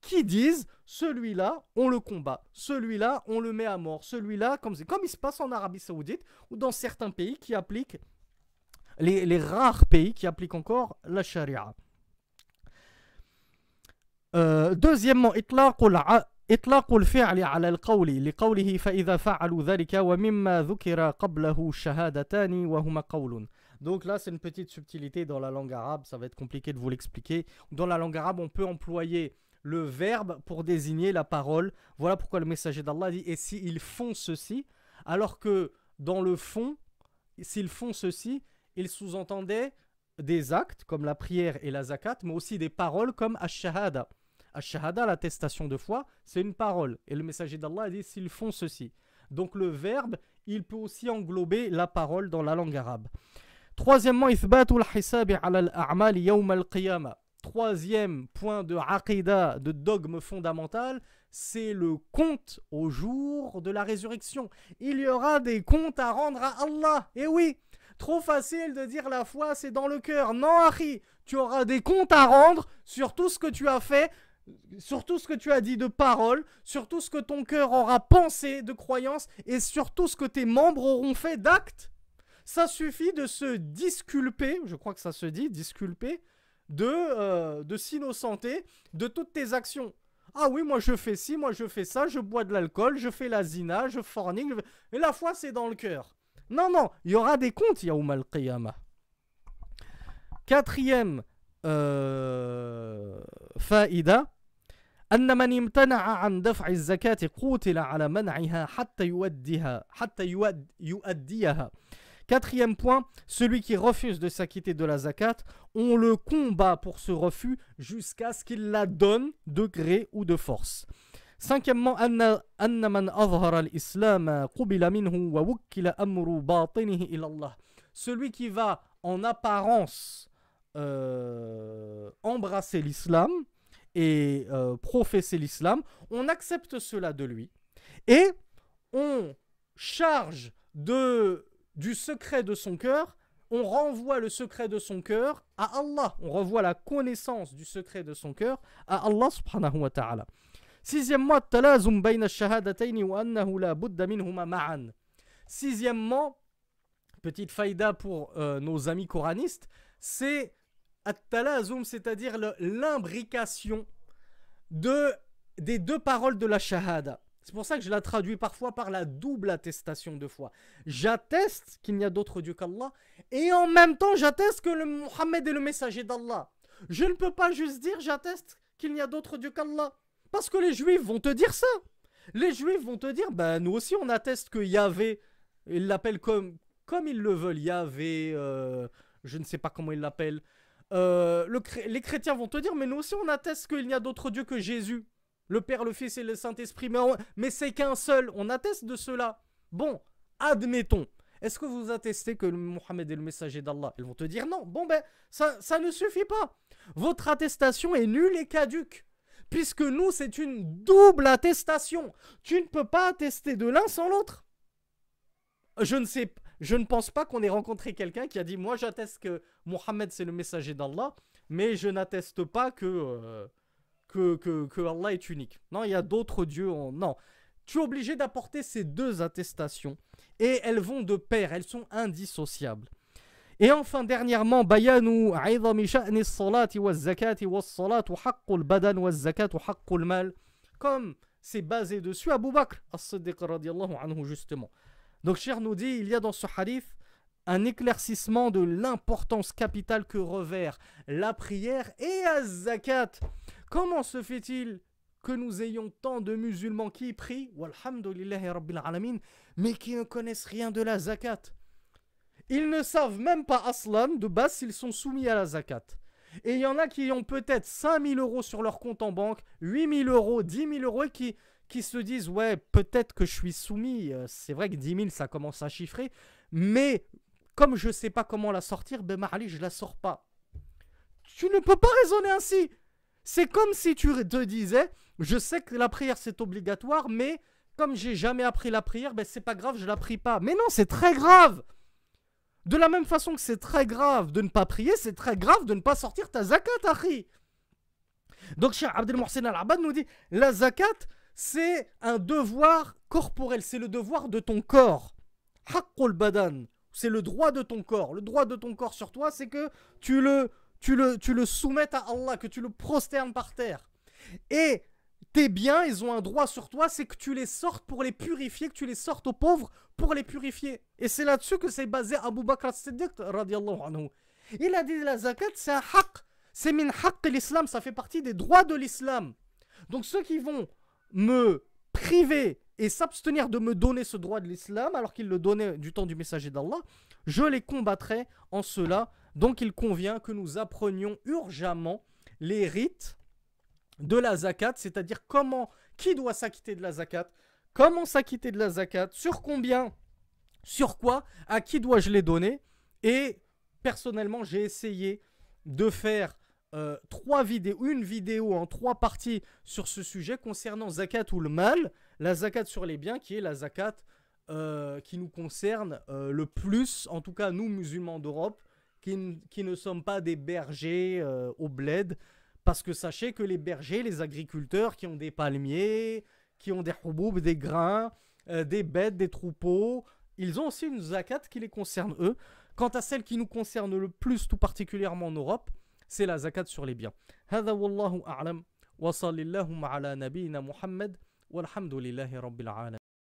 qui disent celui-là, on le combat, celui-là, on le met à mort, celui-là, comme, comme il se passe en Arabie Saoudite ou dans certains pays qui appliquent les, rares pays qui appliquent encore la charia. Euh, deuxièmement, إطلاق الفعل على القول لقوله فإذا فعلوا ذلك ومما ذكر قبله شهادتان وهما قول Donc là, c'est une petite subtilité dans la langue arabe, ça va être compliqué de vous l'expliquer. Dans la langue arabe, on peut employer le verbe pour désigner la parole. Voilà pourquoi le messager d'Allah dit Et s'ils font ceci Alors que dans le fond, s'ils font ceci, ils sous-entendaient des actes comme la prière et la zakat, mais aussi des paroles comme ash-shahada. Ash-shahada, l'attestation de foi, c'est une parole. Et le messager d'Allah dit S'ils font ceci. Donc le verbe, il peut aussi englober la parole dans la langue arabe. Troisièmement, Troisième point de aqidah, de dogme fondamental, c'est le compte au jour de la résurrection. Il y aura des comptes à rendre à Allah. Et oui, trop facile de dire la foi, c'est dans le cœur. Non, Ari, tu auras des comptes à rendre sur tout ce que tu as fait, sur tout ce que tu as dit de parole, sur tout ce que ton cœur aura pensé de croyance et sur tout ce que tes membres auront fait d'actes. Ça suffit de se disculper, je crois que ça se dit, disculper, de, euh, de s'innocenter de toutes tes actions. Ah oui, moi je fais ci, moi je fais ça, je bois de l'alcool, je fais la zina, je fornique. La foi, c'est dans le cœur. Non, non, il y aura des comptes, Yaoum al-Qiyamah. Quatrième euh, faïda. أن من امتنع عن دفع الزكاة قوتل على منعها حتى يؤديها حتى يؤديها Quatrième point, celui qui refuse de s'acquitter de la zakat, on le combat pour ce refus jusqu'à ce qu'il la donne de gré ou de force. Cinquièmement, celui qui va en apparence euh, embrasser l'islam et euh, professer l'islam, on accepte cela de lui et on charge de du secret de son cœur, on renvoie le secret de son cœur à Allah. On renvoie la connaissance du secret de son cœur à Allah. Sixièmement, Sixièmement, petite faïda pour euh, nos amis coranistes, c'est at-talazum, c'est-à-dire l'imbrication de, des deux paroles de la shahada. C'est pour ça que je la traduis parfois par la double attestation de foi. J'atteste qu'il n'y a d'autre Dieu qu'Allah et en même temps j'atteste que le Mohammed est le messager d'Allah. Je ne peux pas juste dire j'atteste qu'il n'y a d'autre Dieu qu'Allah. Parce que les juifs vont te dire ça. Les juifs vont te dire, ben nous aussi on atteste que Yahvé, ils l'appellent comme, comme ils le veulent, Yahvé, euh, je ne sais pas comment ils l'appellent. Euh, les chrétiens vont te dire, mais nous aussi on atteste qu'il n'y a d'autre Dieu que Jésus. Le Père, le Fils et le Saint-Esprit. Mais, c'est qu'un seul. On atteste de cela. Bon, admettons. Est-ce que vous attestez que Mohammed est le messager d'Allah? Ils vont te dire non. Bon, ben, ça ne suffit pas. Votre attestation est nulle et caduque. Puisque nous, c'est une double attestation. Tu ne peux pas attester de l'un sans l'autre. Je ne sais je ne pense pas qu'on ait rencontré quelqu'un qui a dit Moi, j'atteste que Mohammed, c'est le messager d'Allah, mais je n'atteste pas que, euh, que, que, Allah est unique. Non, il y a d'autres dieux. Non. Tu es obligé d'apporter ces deux attestations. Et elles vont de pair, elles sont indissociables. Et enfin, dernièrement, bayanu Comme c'est basé dessus Abu Bakr as-Siddiq anhu justement. Donc, cher nous dit, il y a dans ce hadith un éclaircissement de l'importance capitale que revers la prière et az-zakat. Comment se fait-il que nous ayons tant de musulmans qui prient, mais qui ne connaissent rien de la zakat? Ils ne savent même pas aslan de base s'ils sont soumis à la zakat. Et il y en a qui ont peut-être 5000 euros sur leur compte en banque, 8000 euros, 10 000 euros et qui, qui se disent Ouais, peut-être que je suis soumis. Euh, c'est vrai que 10 000 ça commence à chiffrer, mais comme je ne sais pas comment la sortir, ben Marali, je la sors pas. Tu ne peux pas raisonner ainsi. C'est comme si tu te disais, je sais que la prière c'est obligatoire, mais comme j'ai jamais appris la prière, ben c'est pas grave, je la prie pas. Mais non, c'est très grave. De la même façon que c'est très grave de ne pas prier, c'est très grave de ne pas sortir ta zakat, Akhi. Donc, Cheikh Abdel Mohsen Al-Abad nous dit la zakat, c'est un devoir corporel, c'est le devoir de ton corps. Haqqul badan, c'est le droit de ton corps. Le droit de ton corps sur toi, c'est que tu le tu le, tu le soumettes à Allah, que tu le prosternes par terre. Et tes biens, ils ont un droit sur toi, c'est que tu les sortes pour les purifier, que tu les sortes aux pauvres pour les purifier. Et c'est là-dessus que c'est basé Abu Bakr as-Siddiq, anhu. Il a dit la zakat, c'est un haq. C'est min haq l'islam, ça fait partie des droits de l'islam. Donc ceux qui vont me priver et s'abstenir de me donner ce droit de l'islam, alors qu'ils le donnaient du temps du messager d'Allah, je les combattrai en cela. Donc il convient que nous apprenions urgemment les rites de la zakat, c'est-à-dire comment, qui doit s'acquitter de la zakat, comment s'acquitter de la zakat, sur combien, sur quoi, à qui dois-je les donner. Et personnellement, j'ai essayé de faire euh, trois vidéos, une vidéo en trois parties sur ce sujet concernant zakat ou le mal, la zakat sur les biens qui est la zakat euh, qui nous concerne euh, le plus, en tout cas nous musulmans d'Europe, qui, qui, ne sommes pas des bergers au bled, parce que sachez que les bergers, les agriculteurs qui ont des palmiers, qui ont des houboub, des grains, euh, des bêtes, des troupeaux, ils ont aussi une zakat qui les concerne eux. Quant à celle qui nous concerne le plus, tout particulièrement en Europe, c'est la zakat sur les biens. هذا والله أعلم وصلى اللهم على نبينا محمد والحمد لله رب العالمين